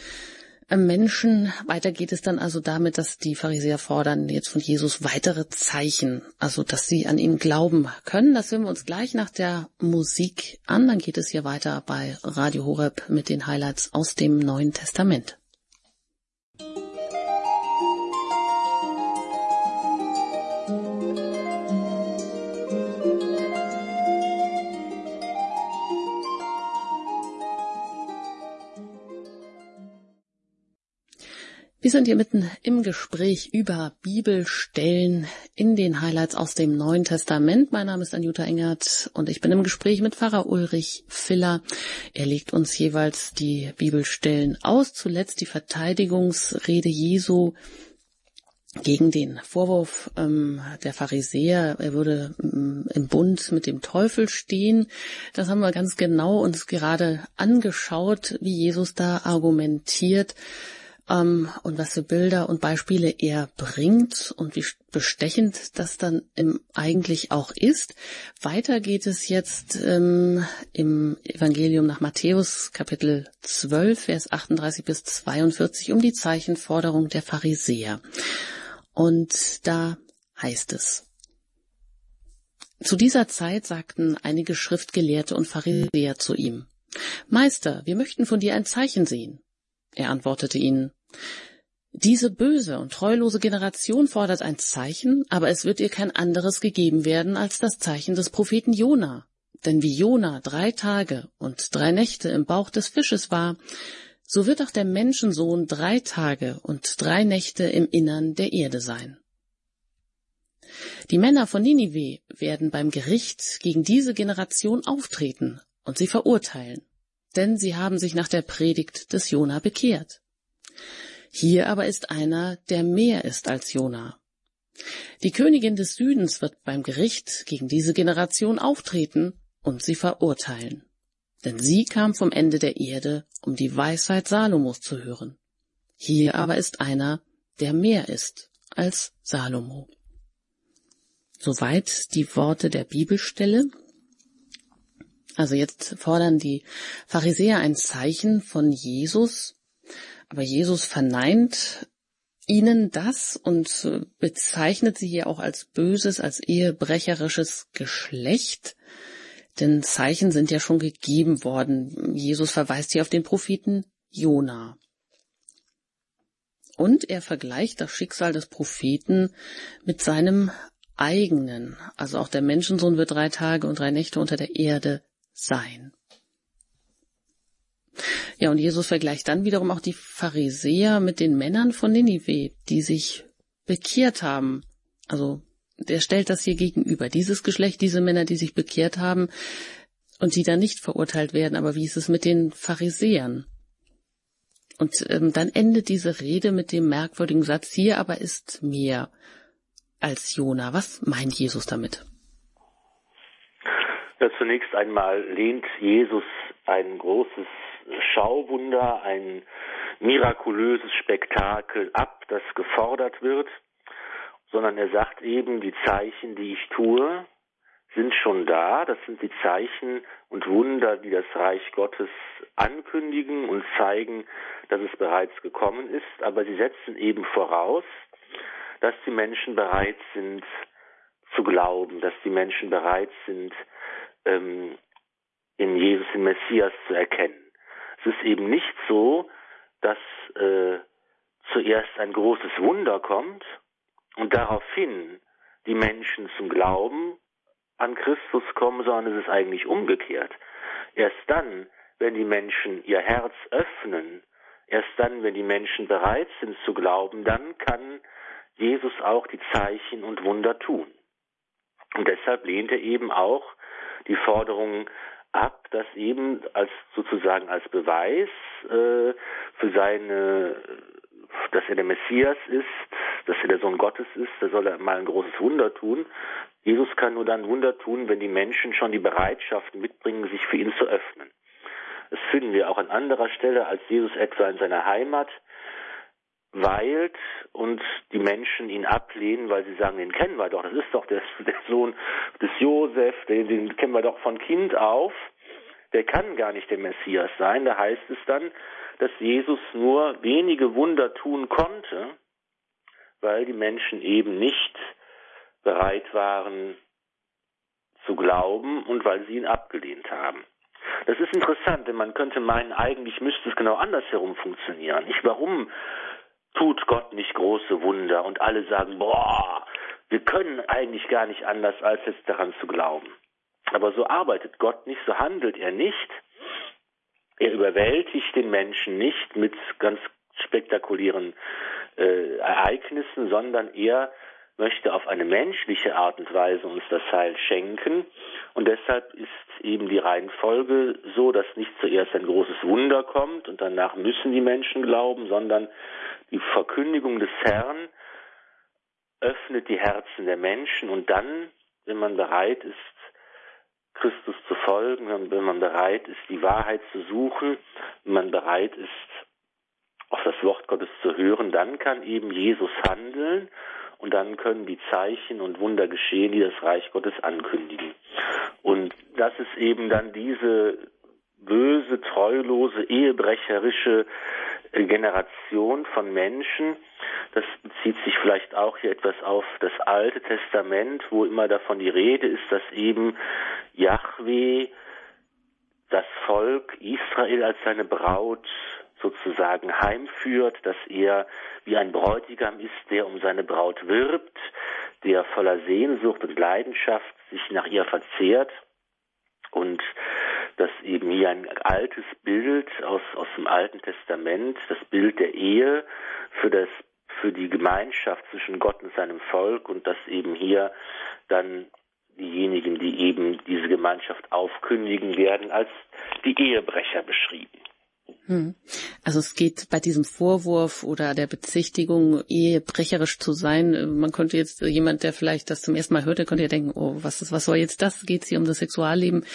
Menschen. Weiter geht es dann also damit, dass die Pharisäer fordern jetzt von Jesus weitere Zeichen, also dass sie an ihn glauben können. Das hören wir uns gleich nach der Musik an. Dann geht es hier weiter bei Radio Horeb mit den Highlights aus dem Neuen Testament. Wir sind hier mitten im Gespräch über Bibelstellen in den Highlights aus dem Neuen Testament. Mein Name ist Anjuta Engert und ich bin im Gespräch mit Pfarrer Ulrich Filler. Er legt uns jeweils die Bibelstellen aus. Zuletzt die Verteidigungsrede Jesu gegen den Vorwurf ähm, der Pharisäer, er würde ähm, im Bund mit dem Teufel stehen. Das haben wir ganz genau uns gerade angeschaut, wie Jesus da argumentiert ähm, und was für Bilder und Beispiele er bringt und wie bestechend das dann im, eigentlich auch ist. Weiter geht es jetzt ähm, im Evangelium nach Matthäus Kapitel 12, Vers 38 bis 42 um die Zeichenforderung der Pharisäer. Und da heißt es, zu dieser Zeit sagten einige Schriftgelehrte und Pharisäer zu ihm, Meister, wir möchten von dir ein Zeichen sehen. Er antwortete ihnen, diese böse und treulose Generation fordert ein Zeichen, aber es wird ihr kein anderes gegeben werden als das Zeichen des Propheten Jona. Denn wie Jona drei Tage und drei Nächte im Bauch des Fisches war, so wird auch der Menschensohn drei Tage und drei Nächte im Innern der Erde sein. Die Männer von Ninive werden beim Gericht gegen diese Generation auftreten und sie verurteilen, denn sie haben sich nach der Predigt des Jona bekehrt. Hier aber ist einer, der mehr ist als Jona. Die Königin des Südens wird beim Gericht gegen diese Generation auftreten und sie verurteilen. Denn sie kam vom Ende der Erde, um die Weisheit Salomos zu hören. Hier aber ist einer, der mehr ist als Salomo. Soweit die Worte der Bibelstelle. Also jetzt fordern die Pharisäer ein Zeichen von Jesus, aber Jesus verneint ihnen das und bezeichnet sie hier auch als böses, als ehebrecherisches Geschlecht. Denn Zeichen sind ja schon gegeben worden. Jesus verweist hier auf den Propheten Jona. Und er vergleicht das Schicksal des Propheten mit seinem eigenen. Also auch der Menschensohn wird drei Tage und drei Nächte unter der Erde sein. Ja, und Jesus vergleicht dann wiederum auch die Pharisäer mit den Männern von Ninive, die sich bekehrt haben. Also der stellt das hier gegenüber. Dieses Geschlecht, diese Männer, die sich bekehrt haben und die dann nicht verurteilt werden. Aber wie ist es mit den Pharisäern? Und ähm, dann endet diese Rede mit dem merkwürdigen Satz, hier aber ist mehr als Jona. Was meint Jesus damit? Ja, zunächst einmal lehnt Jesus ein großes Schauwunder, ein mirakulöses Spektakel ab, das gefordert wird, sondern er sagt eben, die Zeichen, die ich tue, sind schon da. Das sind die Zeichen und Wunder, die das Reich Gottes ankündigen und zeigen, dass es bereits gekommen ist. Aber sie setzen eben voraus, dass die Menschen bereit sind zu glauben, dass die Menschen bereit sind, ähm, in Jesus den Messias zu erkennen. Es ist eben nicht so, dass äh, zuerst ein großes Wunder kommt und daraufhin die Menschen zum Glauben an Christus kommen, sondern es ist eigentlich umgekehrt. Erst dann, wenn die Menschen ihr Herz öffnen, erst dann, wenn die Menschen bereit sind zu glauben, dann kann Jesus auch die Zeichen und Wunder tun. Und deshalb lehnt er eben auch die Forderung ab, dass eben als sozusagen als Beweis äh, für seine, dass er der Messias ist, dass er der Sohn Gottes ist, da soll er mal ein großes Wunder tun. Jesus kann nur dann Wunder tun, wenn die Menschen schon die Bereitschaft mitbringen, sich für ihn zu öffnen. Das finden wir auch an anderer Stelle, als Jesus etwa in seiner Heimat weilt und die Menschen ihn ablehnen, weil sie sagen, den kennen wir doch, das ist doch der, der Sohn des Josef, den, den kennen wir doch von Kind auf, der kann gar nicht der Messias sein. Da heißt es dann, dass Jesus nur wenige Wunder tun konnte, weil die Menschen eben nicht bereit waren zu glauben und weil sie ihn abgelehnt haben. Das ist interessant, denn man könnte meinen, eigentlich müsste es genau andersherum funktionieren. Ich, warum tut Gott nicht große Wunder und alle sagen, boah, wir können eigentlich gar nicht anders, als jetzt daran zu glauben. Aber so arbeitet Gott nicht, so handelt er nicht. Er überwältigt den Menschen nicht mit ganz spektakulären äh, Ereignissen, sondern er möchte auf eine menschliche Art und Weise uns das Heil schenken. Und deshalb ist eben die Reihenfolge so, dass nicht zuerst ein großes Wunder kommt und danach müssen die Menschen glauben, sondern die Verkündigung des Herrn öffnet die Herzen der Menschen. Und dann, wenn man bereit ist, Christus zu folgen, wenn man bereit ist, die Wahrheit zu suchen, wenn man bereit ist, auf das Wort Gottes zu hören, dann kann eben Jesus handeln und dann können die Zeichen und Wunder geschehen, die das Reich Gottes ankündigen. Und das ist eben dann diese böse, treulose, ehebrecherische Generation von Menschen. Das bezieht sich vielleicht auch hier etwas auf das Alte Testament, wo immer davon die Rede ist, dass eben Yahweh das Volk Israel als seine Braut sozusagen heimführt, dass er wie ein Bräutigam ist, der um seine Braut wirbt, der voller Sehnsucht und Leidenschaft sich nach ihr verzehrt und dass eben hier ein altes Bild aus, aus dem Alten Testament, das Bild der Ehe für das für die Gemeinschaft zwischen Gott und seinem Volk und dass eben hier dann diejenigen, die eben diese Gemeinschaft aufkündigen werden, als die Ehebrecher beschrieben. Hm. Also es geht bei diesem Vorwurf oder der Bezichtigung, ehebrecherisch zu sein. Man könnte jetzt jemand, der vielleicht das zum ersten Mal hört, der könnte ja denken, oh, was ist, was soll jetzt das? Geht es hier um das Sexualleben?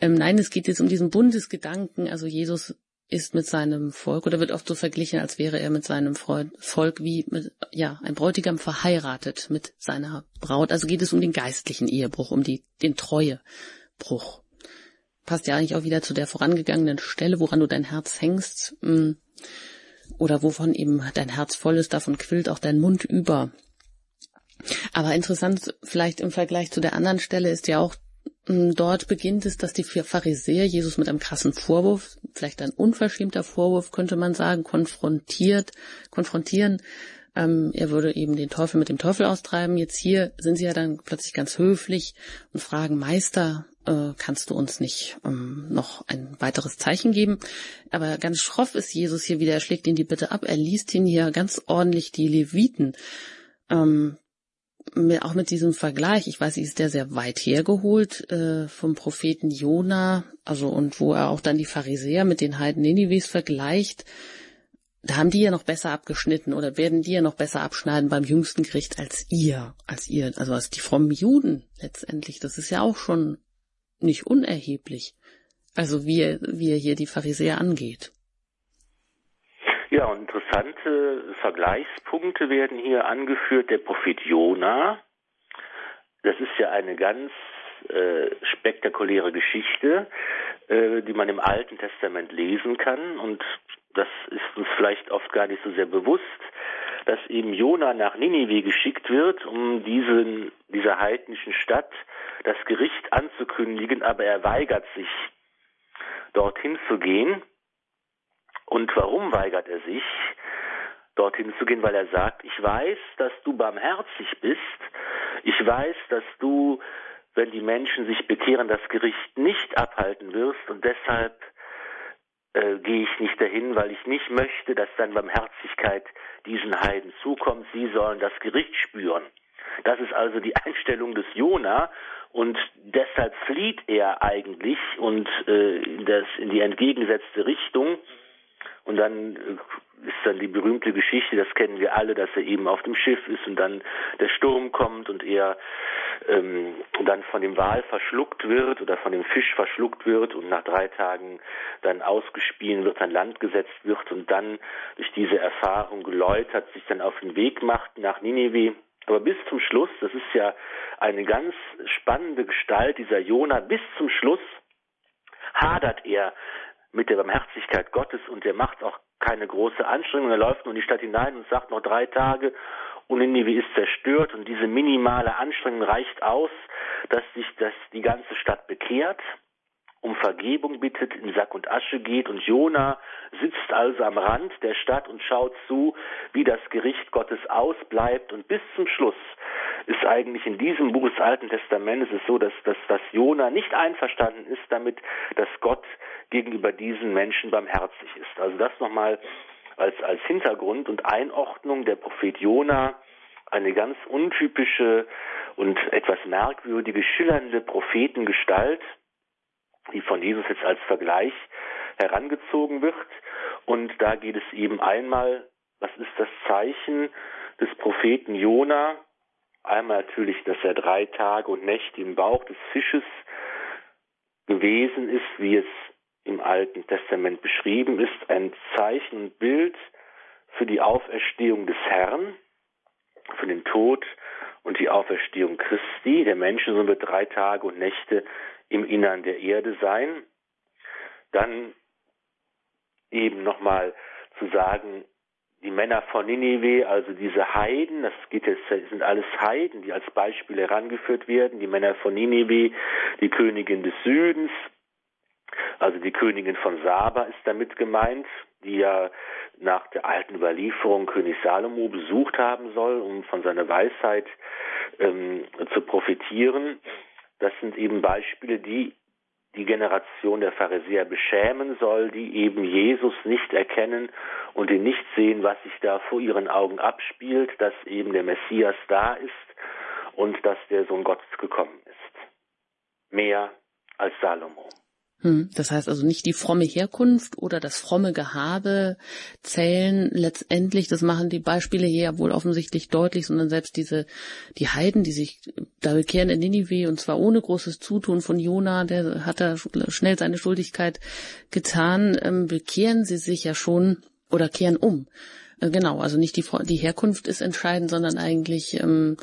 Ähm, nein, es geht jetzt um diesen Bundesgedanken. Also Jesus ist mit seinem Volk oder wird oft so verglichen, als wäre er mit seinem Volk wie mit, ja, ein Bräutigam verheiratet mit seiner Braut. Also geht es um den geistlichen Ehebruch, um die, den Treuebruch passt ja eigentlich auch wieder zu der vorangegangenen Stelle, woran du dein Herz hängst, mm, oder wovon eben dein Herz voll ist, davon quillt auch dein Mund über. Aber interessant vielleicht im Vergleich zu der anderen Stelle ist ja auch, mm, dort beginnt es, dass die Pharisäer Jesus mit einem krassen Vorwurf, vielleicht ein unverschämter Vorwurf, könnte man sagen, konfrontiert, konfrontieren. Ähm, er würde eben den Teufel mit dem Teufel austreiben. Jetzt hier sind sie ja dann plötzlich ganz höflich und fragen, Meister, äh, kannst du uns nicht ähm, noch ein weiteres Zeichen geben. Aber ganz schroff ist Jesus hier wieder, er schlägt ihn die Bitte ab, er liest ihn hier ganz ordentlich die Leviten. Ähm, auch mit diesem Vergleich, ich weiß, ist der sehr weit hergeholt äh, vom Propheten Jona, also und wo er auch dann die Pharisäer mit den Heiden Ninives vergleicht, da haben die ja noch besser abgeschnitten oder werden die ja noch besser abschneiden beim jüngsten Gericht als ihr, als ihr, also als die frommen Juden letztendlich. Das ist ja auch schon nicht unerheblich. Also wie er, wie er hier die Pharisäer angeht. Ja, und interessante Vergleichspunkte werden hier angeführt. Der Prophet Jona, das ist ja eine ganz äh, spektakuläre Geschichte, äh, die man im Alten Testament lesen kann. Und das ist uns vielleicht oft gar nicht so sehr bewusst, dass eben Jona nach Ninive geschickt wird, um diesen, dieser heidnischen Stadt das Gericht anzukündigen, aber er weigert sich, dorthin zu gehen. Und warum weigert er sich, dorthin zu gehen? Weil er sagt, ich weiß, dass du barmherzig bist. Ich weiß, dass du, wenn die Menschen sich bekehren, das Gericht nicht abhalten wirst. Und deshalb äh, gehe ich nicht dahin, weil ich nicht möchte, dass dann Barmherzigkeit diesen Heiden zukommt. Sie sollen das Gericht spüren. Das ist also die Einstellung des Jona und deshalb flieht er eigentlich und äh, in, das, in die entgegengesetzte Richtung. Und dann äh, ist dann die berühmte Geschichte, das kennen wir alle, dass er eben auf dem Schiff ist und dann der Sturm kommt und er ähm, dann von dem Wal verschluckt wird oder von dem Fisch verschluckt wird und nach drei Tagen dann ausgespien wird, an Land gesetzt wird und dann durch diese Erfahrung geläutert sich dann auf den Weg macht nach Ninive aber bis zum Schluss, das ist ja eine ganz spannende Gestalt, dieser Jona, bis zum Schluss hadert er mit der Barmherzigkeit Gottes und er macht auch keine große Anstrengung. Er läuft nur in die Stadt hinein und sagt noch drei Tage und Ninive ist zerstört und diese minimale Anstrengung reicht aus, dass sich das, die ganze Stadt bekehrt um Vergebung bittet, in Sack und Asche geht. Und Jona sitzt also am Rand der Stadt und schaut zu, wie das Gericht Gottes ausbleibt. Und bis zum Schluss ist eigentlich in diesem Buch des Alten Testamentes es so, dass, dass, dass Jona nicht einverstanden ist damit, dass Gott gegenüber diesen Menschen barmherzig ist. Also das nochmal als, als Hintergrund und Einordnung. Der Prophet Jona, eine ganz untypische und etwas merkwürdige, schillernde Prophetengestalt, die von Jesus jetzt als Vergleich herangezogen wird. Und da geht es eben einmal, was ist das Zeichen des Propheten Jona? Einmal natürlich, dass er drei Tage und Nächte im Bauch des Fisches gewesen ist, wie es im Alten Testament beschrieben ist, ein Zeichen und Bild für die Auferstehung des Herrn, für den Tod und die Auferstehung Christi. Der Menschensohn wird drei Tage und Nächte im Innern der Erde sein. Dann eben nochmal zu sagen, die Männer von Ninive, also diese Heiden, das geht jetzt, sind alles Heiden, die als Beispiel herangeführt werden, die Männer von Ninive, die Königin des Südens, Also die Königin von Saba ist damit gemeint, die ja nach der alten Überlieferung König Salomo besucht haben soll, um von seiner Weisheit ähm, zu profitieren. Das sind eben Beispiele, die die Generation der Pharisäer beschämen soll, die eben Jesus nicht erkennen und ihn nicht sehen, was sich da vor ihren Augen abspielt, dass eben der Messias da ist und dass der Sohn Gottes gekommen ist. Mehr als Salomo. Hm, das heißt also nicht die fromme Herkunft oder das fromme Gehabe zählen letztendlich, das machen die Beispiele hier ja wohl offensichtlich deutlich, sondern selbst diese, die Heiden, die sich da bekehren in Ninive und zwar ohne großes Zutun von Jona, der hat da schnell seine Schuldigkeit getan, ähm, bekehren sie sich ja schon oder kehren um. Äh, genau, also nicht die, die Herkunft ist entscheidend, sondern eigentlich, ähm,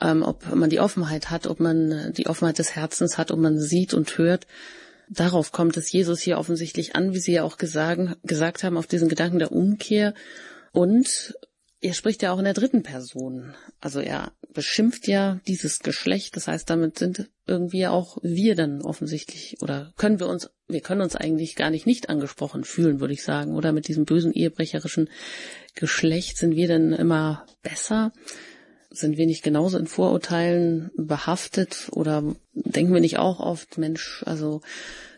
ähm, ob man die Offenheit hat, ob man die Offenheit des Herzens hat, ob man sieht und hört Darauf kommt es Jesus hier offensichtlich an, wie Sie ja auch gesagt, gesagt haben, auf diesen Gedanken der Umkehr. Und er spricht ja auch in der dritten Person. Also er beschimpft ja dieses Geschlecht. Das heißt, damit sind irgendwie auch wir dann offensichtlich oder können wir uns, wir können uns eigentlich gar nicht nicht angesprochen fühlen, würde ich sagen. Oder mit diesem bösen ehebrecherischen Geschlecht sind wir dann immer besser? Sind wir nicht genauso in Vorurteilen behaftet oder denken wir nicht auch oft, Mensch, also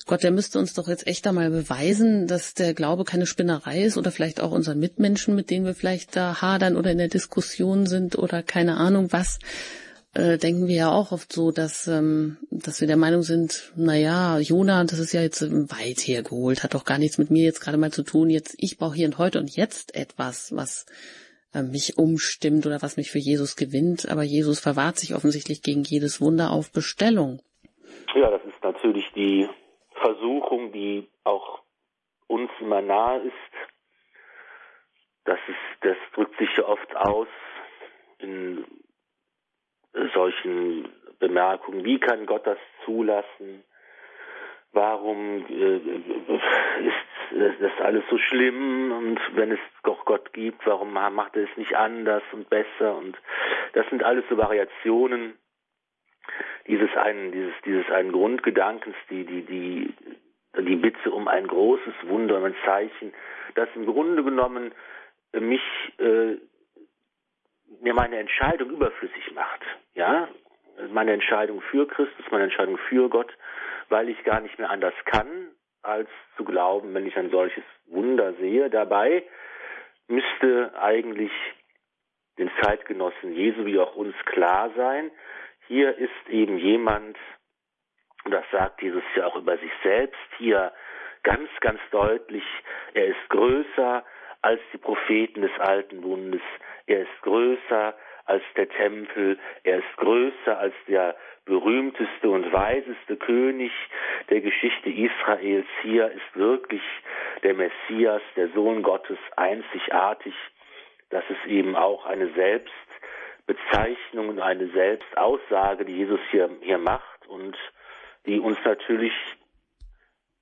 Gott, der müsste uns doch jetzt echt einmal beweisen, dass der Glaube keine Spinnerei ist oder vielleicht auch unseren Mitmenschen, mit denen wir vielleicht da hadern oder in der Diskussion sind oder keine Ahnung was, äh, denken wir ja auch oft so, dass, ähm, dass wir der Meinung sind, na ja, Jona, das ist ja jetzt weit hergeholt, hat doch gar nichts mit mir jetzt gerade mal zu tun. Jetzt, ich brauche hier und heute und jetzt etwas, was mich umstimmt oder was mich für Jesus gewinnt. Aber Jesus verwahrt sich offensichtlich gegen jedes Wunder auf Bestellung. Ja, das ist natürlich die Versuchung, die auch uns immer nahe ist. Das ist, das drückt sich ja oft aus in solchen Bemerkungen. Wie kann Gott das zulassen? Warum äh, ist das alles so schlimm? Und wenn es doch Gott gibt, warum macht er es nicht anders und besser? Und das sind alles so Variationen dieses einen, dieses, dieses einen Grundgedankens, die, die, die, die Bitte um ein großes Wunder, um ein Zeichen, das im Grunde genommen mich, äh, mir meine Entscheidung überflüssig macht, ja, meine Entscheidung für Christus, meine Entscheidung für Gott, weil ich gar nicht mehr anders kann, als zu glauben, wenn ich ein solches Wunder sehe. Dabei müsste eigentlich den Zeitgenossen Jesu wie auch uns klar sein, hier ist eben jemand, das sagt Jesus ja auch über sich selbst hier ganz, ganz deutlich, er ist größer als die Propheten des alten Bundes, er ist größer als der Tempel, er ist größer als der berühmteste und weiseste König der Geschichte Israels. Hier ist wirklich der Messias, der Sohn Gottes, einzigartig. Das ist eben auch eine selbst Bezeichnung und eine Selbstaussage, die Jesus hier, hier macht und die uns natürlich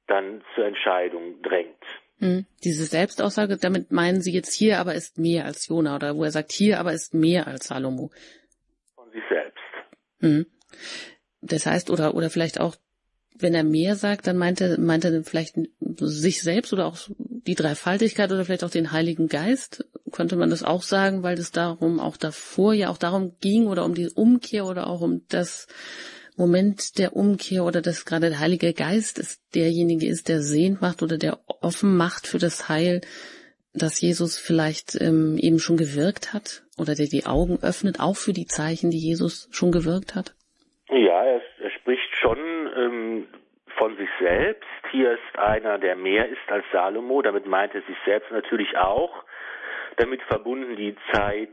dann zur Entscheidung drängt. Hm. Diese Selbstaussage, damit meinen Sie jetzt hier aber ist mehr als Jona oder wo er sagt, hier aber ist mehr als Salomo. Von sich selbst. Hm. Das heißt, oder, oder vielleicht auch, wenn er mehr sagt, dann meint er, meint er vielleicht sich selbst oder auch die Dreifaltigkeit oder vielleicht auch den Heiligen Geist könnte man das auch sagen, weil es darum auch davor ja auch darum ging oder um die Umkehr oder auch um das Moment der Umkehr oder dass gerade der Heilige Geist ist derjenige ist, der sehend macht oder der offen macht für das Heil, dass Jesus vielleicht ähm, eben schon gewirkt hat oder der die Augen öffnet, auch für die Zeichen, die Jesus schon gewirkt hat? Ja, er, er spricht schon ähm, von sich selbst. Hier ist einer, der mehr ist als Salomo. Damit meint er sich selbst natürlich auch damit verbunden die Zeit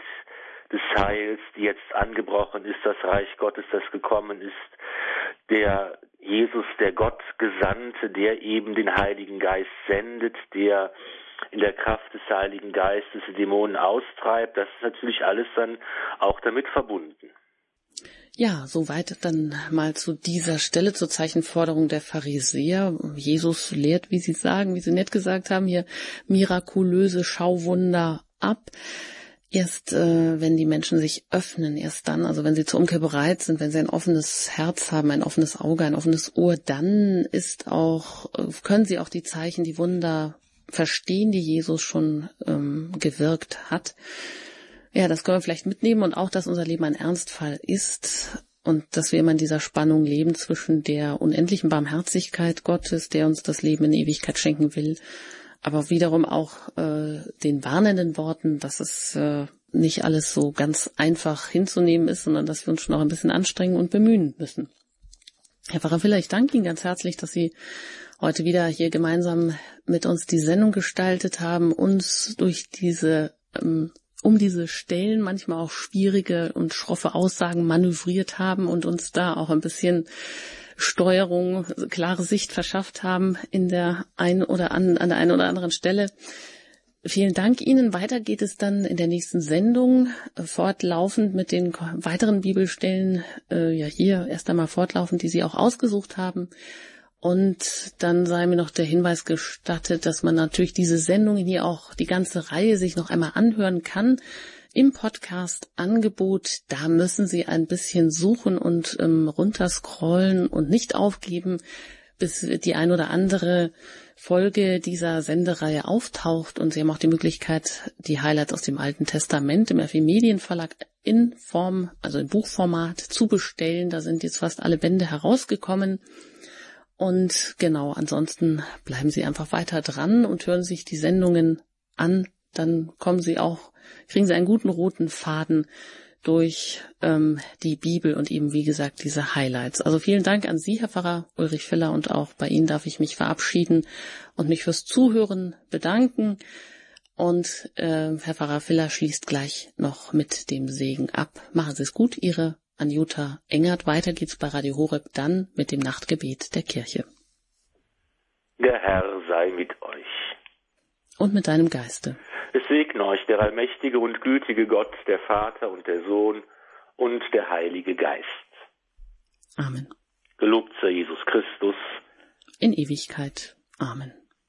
des Heils, die jetzt angebrochen ist, das Reich Gottes, das gekommen ist, der Jesus, der Gott Gesandte, der eben den Heiligen Geist sendet, der in der Kraft des Heiligen Geistes die Dämonen austreibt, das ist natürlich alles dann auch damit verbunden. Ja, soweit dann mal zu dieser Stelle zur Zeichenforderung der Pharisäer. Jesus lehrt, wie Sie sagen, wie Sie nett gesagt haben, hier mirakulöse Schauwunder ab. Erst äh, wenn die Menschen sich öffnen, erst dann, also wenn sie zur Umkehr bereit sind, wenn sie ein offenes Herz haben, ein offenes Auge, ein offenes Ohr, dann ist auch, äh, können sie auch die Zeichen, die Wunder verstehen, die Jesus schon ähm, gewirkt hat. Ja, das können wir vielleicht mitnehmen und auch, dass unser Leben ein Ernstfall ist und dass wir immer in dieser Spannung leben zwischen der unendlichen Barmherzigkeit Gottes, der uns das Leben in Ewigkeit schenken will, aber wiederum auch äh, den warnenden Worten, dass es äh, nicht alles so ganz einfach hinzunehmen ist, sondern dass wir uns schon auch ein bisschen anstrengen und bemühen müssen. Herr Pfarrer Villa, ich danke Ihnen ganz herzlich, dass Sie heute wieder hier gemeinsam mit uns die Sendung gestaltet haben, uns durch diese, ähm, um diese Stellen manchmal auch schwierige und schroffe Aussagen manövriert haben und uns da auch ein bisschen Steuerung, klare Sicht verschafft haben in der einen oder an, an der einen oder anderen Stelle. Vielen Dank Ihnen. Weiter geht es dann in der nächsten Sendung äh, fortlaufend mit den weiteren Bibelstellen, äh, ja hier erst einmal fortlaufend, die Sie auch ausgesucht haben. Und dann sei mir noch der Hinweis gestattet, dass man natürlich diese Sendungen hier auch die ganze Reihe sich noch einmal anhören kann im Podcast-Angebot. Da müssen Sie ein bisschen suchen und ähm, runterscrollen und nicht aufgeben, bis die ein oder andere Folge dieser Sendereihe auftaucht. Und Sie haben auch die Möglichkeit, die Highlights aus dem Alten Testament im FE Medienverlag in Form, also in Buchformat zu bestellen. Da sind jetzt fast alle Bände herausgekommen. Und genau, ansonsten bleiben Sie einfach weiter dran und hören sich die Sendungen an. Dann kommen Sie auch kriegen Sie einen guten roten Faden durch ähm, die Bibel und eben, wie gesagt, diese Highlights. Also vielen Dank an Sie, Herr Pfarrer Ulrich Filler, und auch bei Ihnen darf ich mich verabschieden und mich fürs Zuhören bedanken. Und äh, Herr Pfarrer Filler schließt gleich noch mit dem Segen ab. Machen Sie es gut, Ihre Anjuta Engert. Weiter geht's bei Radio Horeb dann mit dem Nachtgebet der Kirche. Der Herr sei mit euch. Und mit deinem Geiste. Es segne euch der allmächtige und gütige Gott, der Vater und der Sohn und der Heilige Geist. Amen. Gelobt sei Jesus Christus. In Ewigkeit. Amen.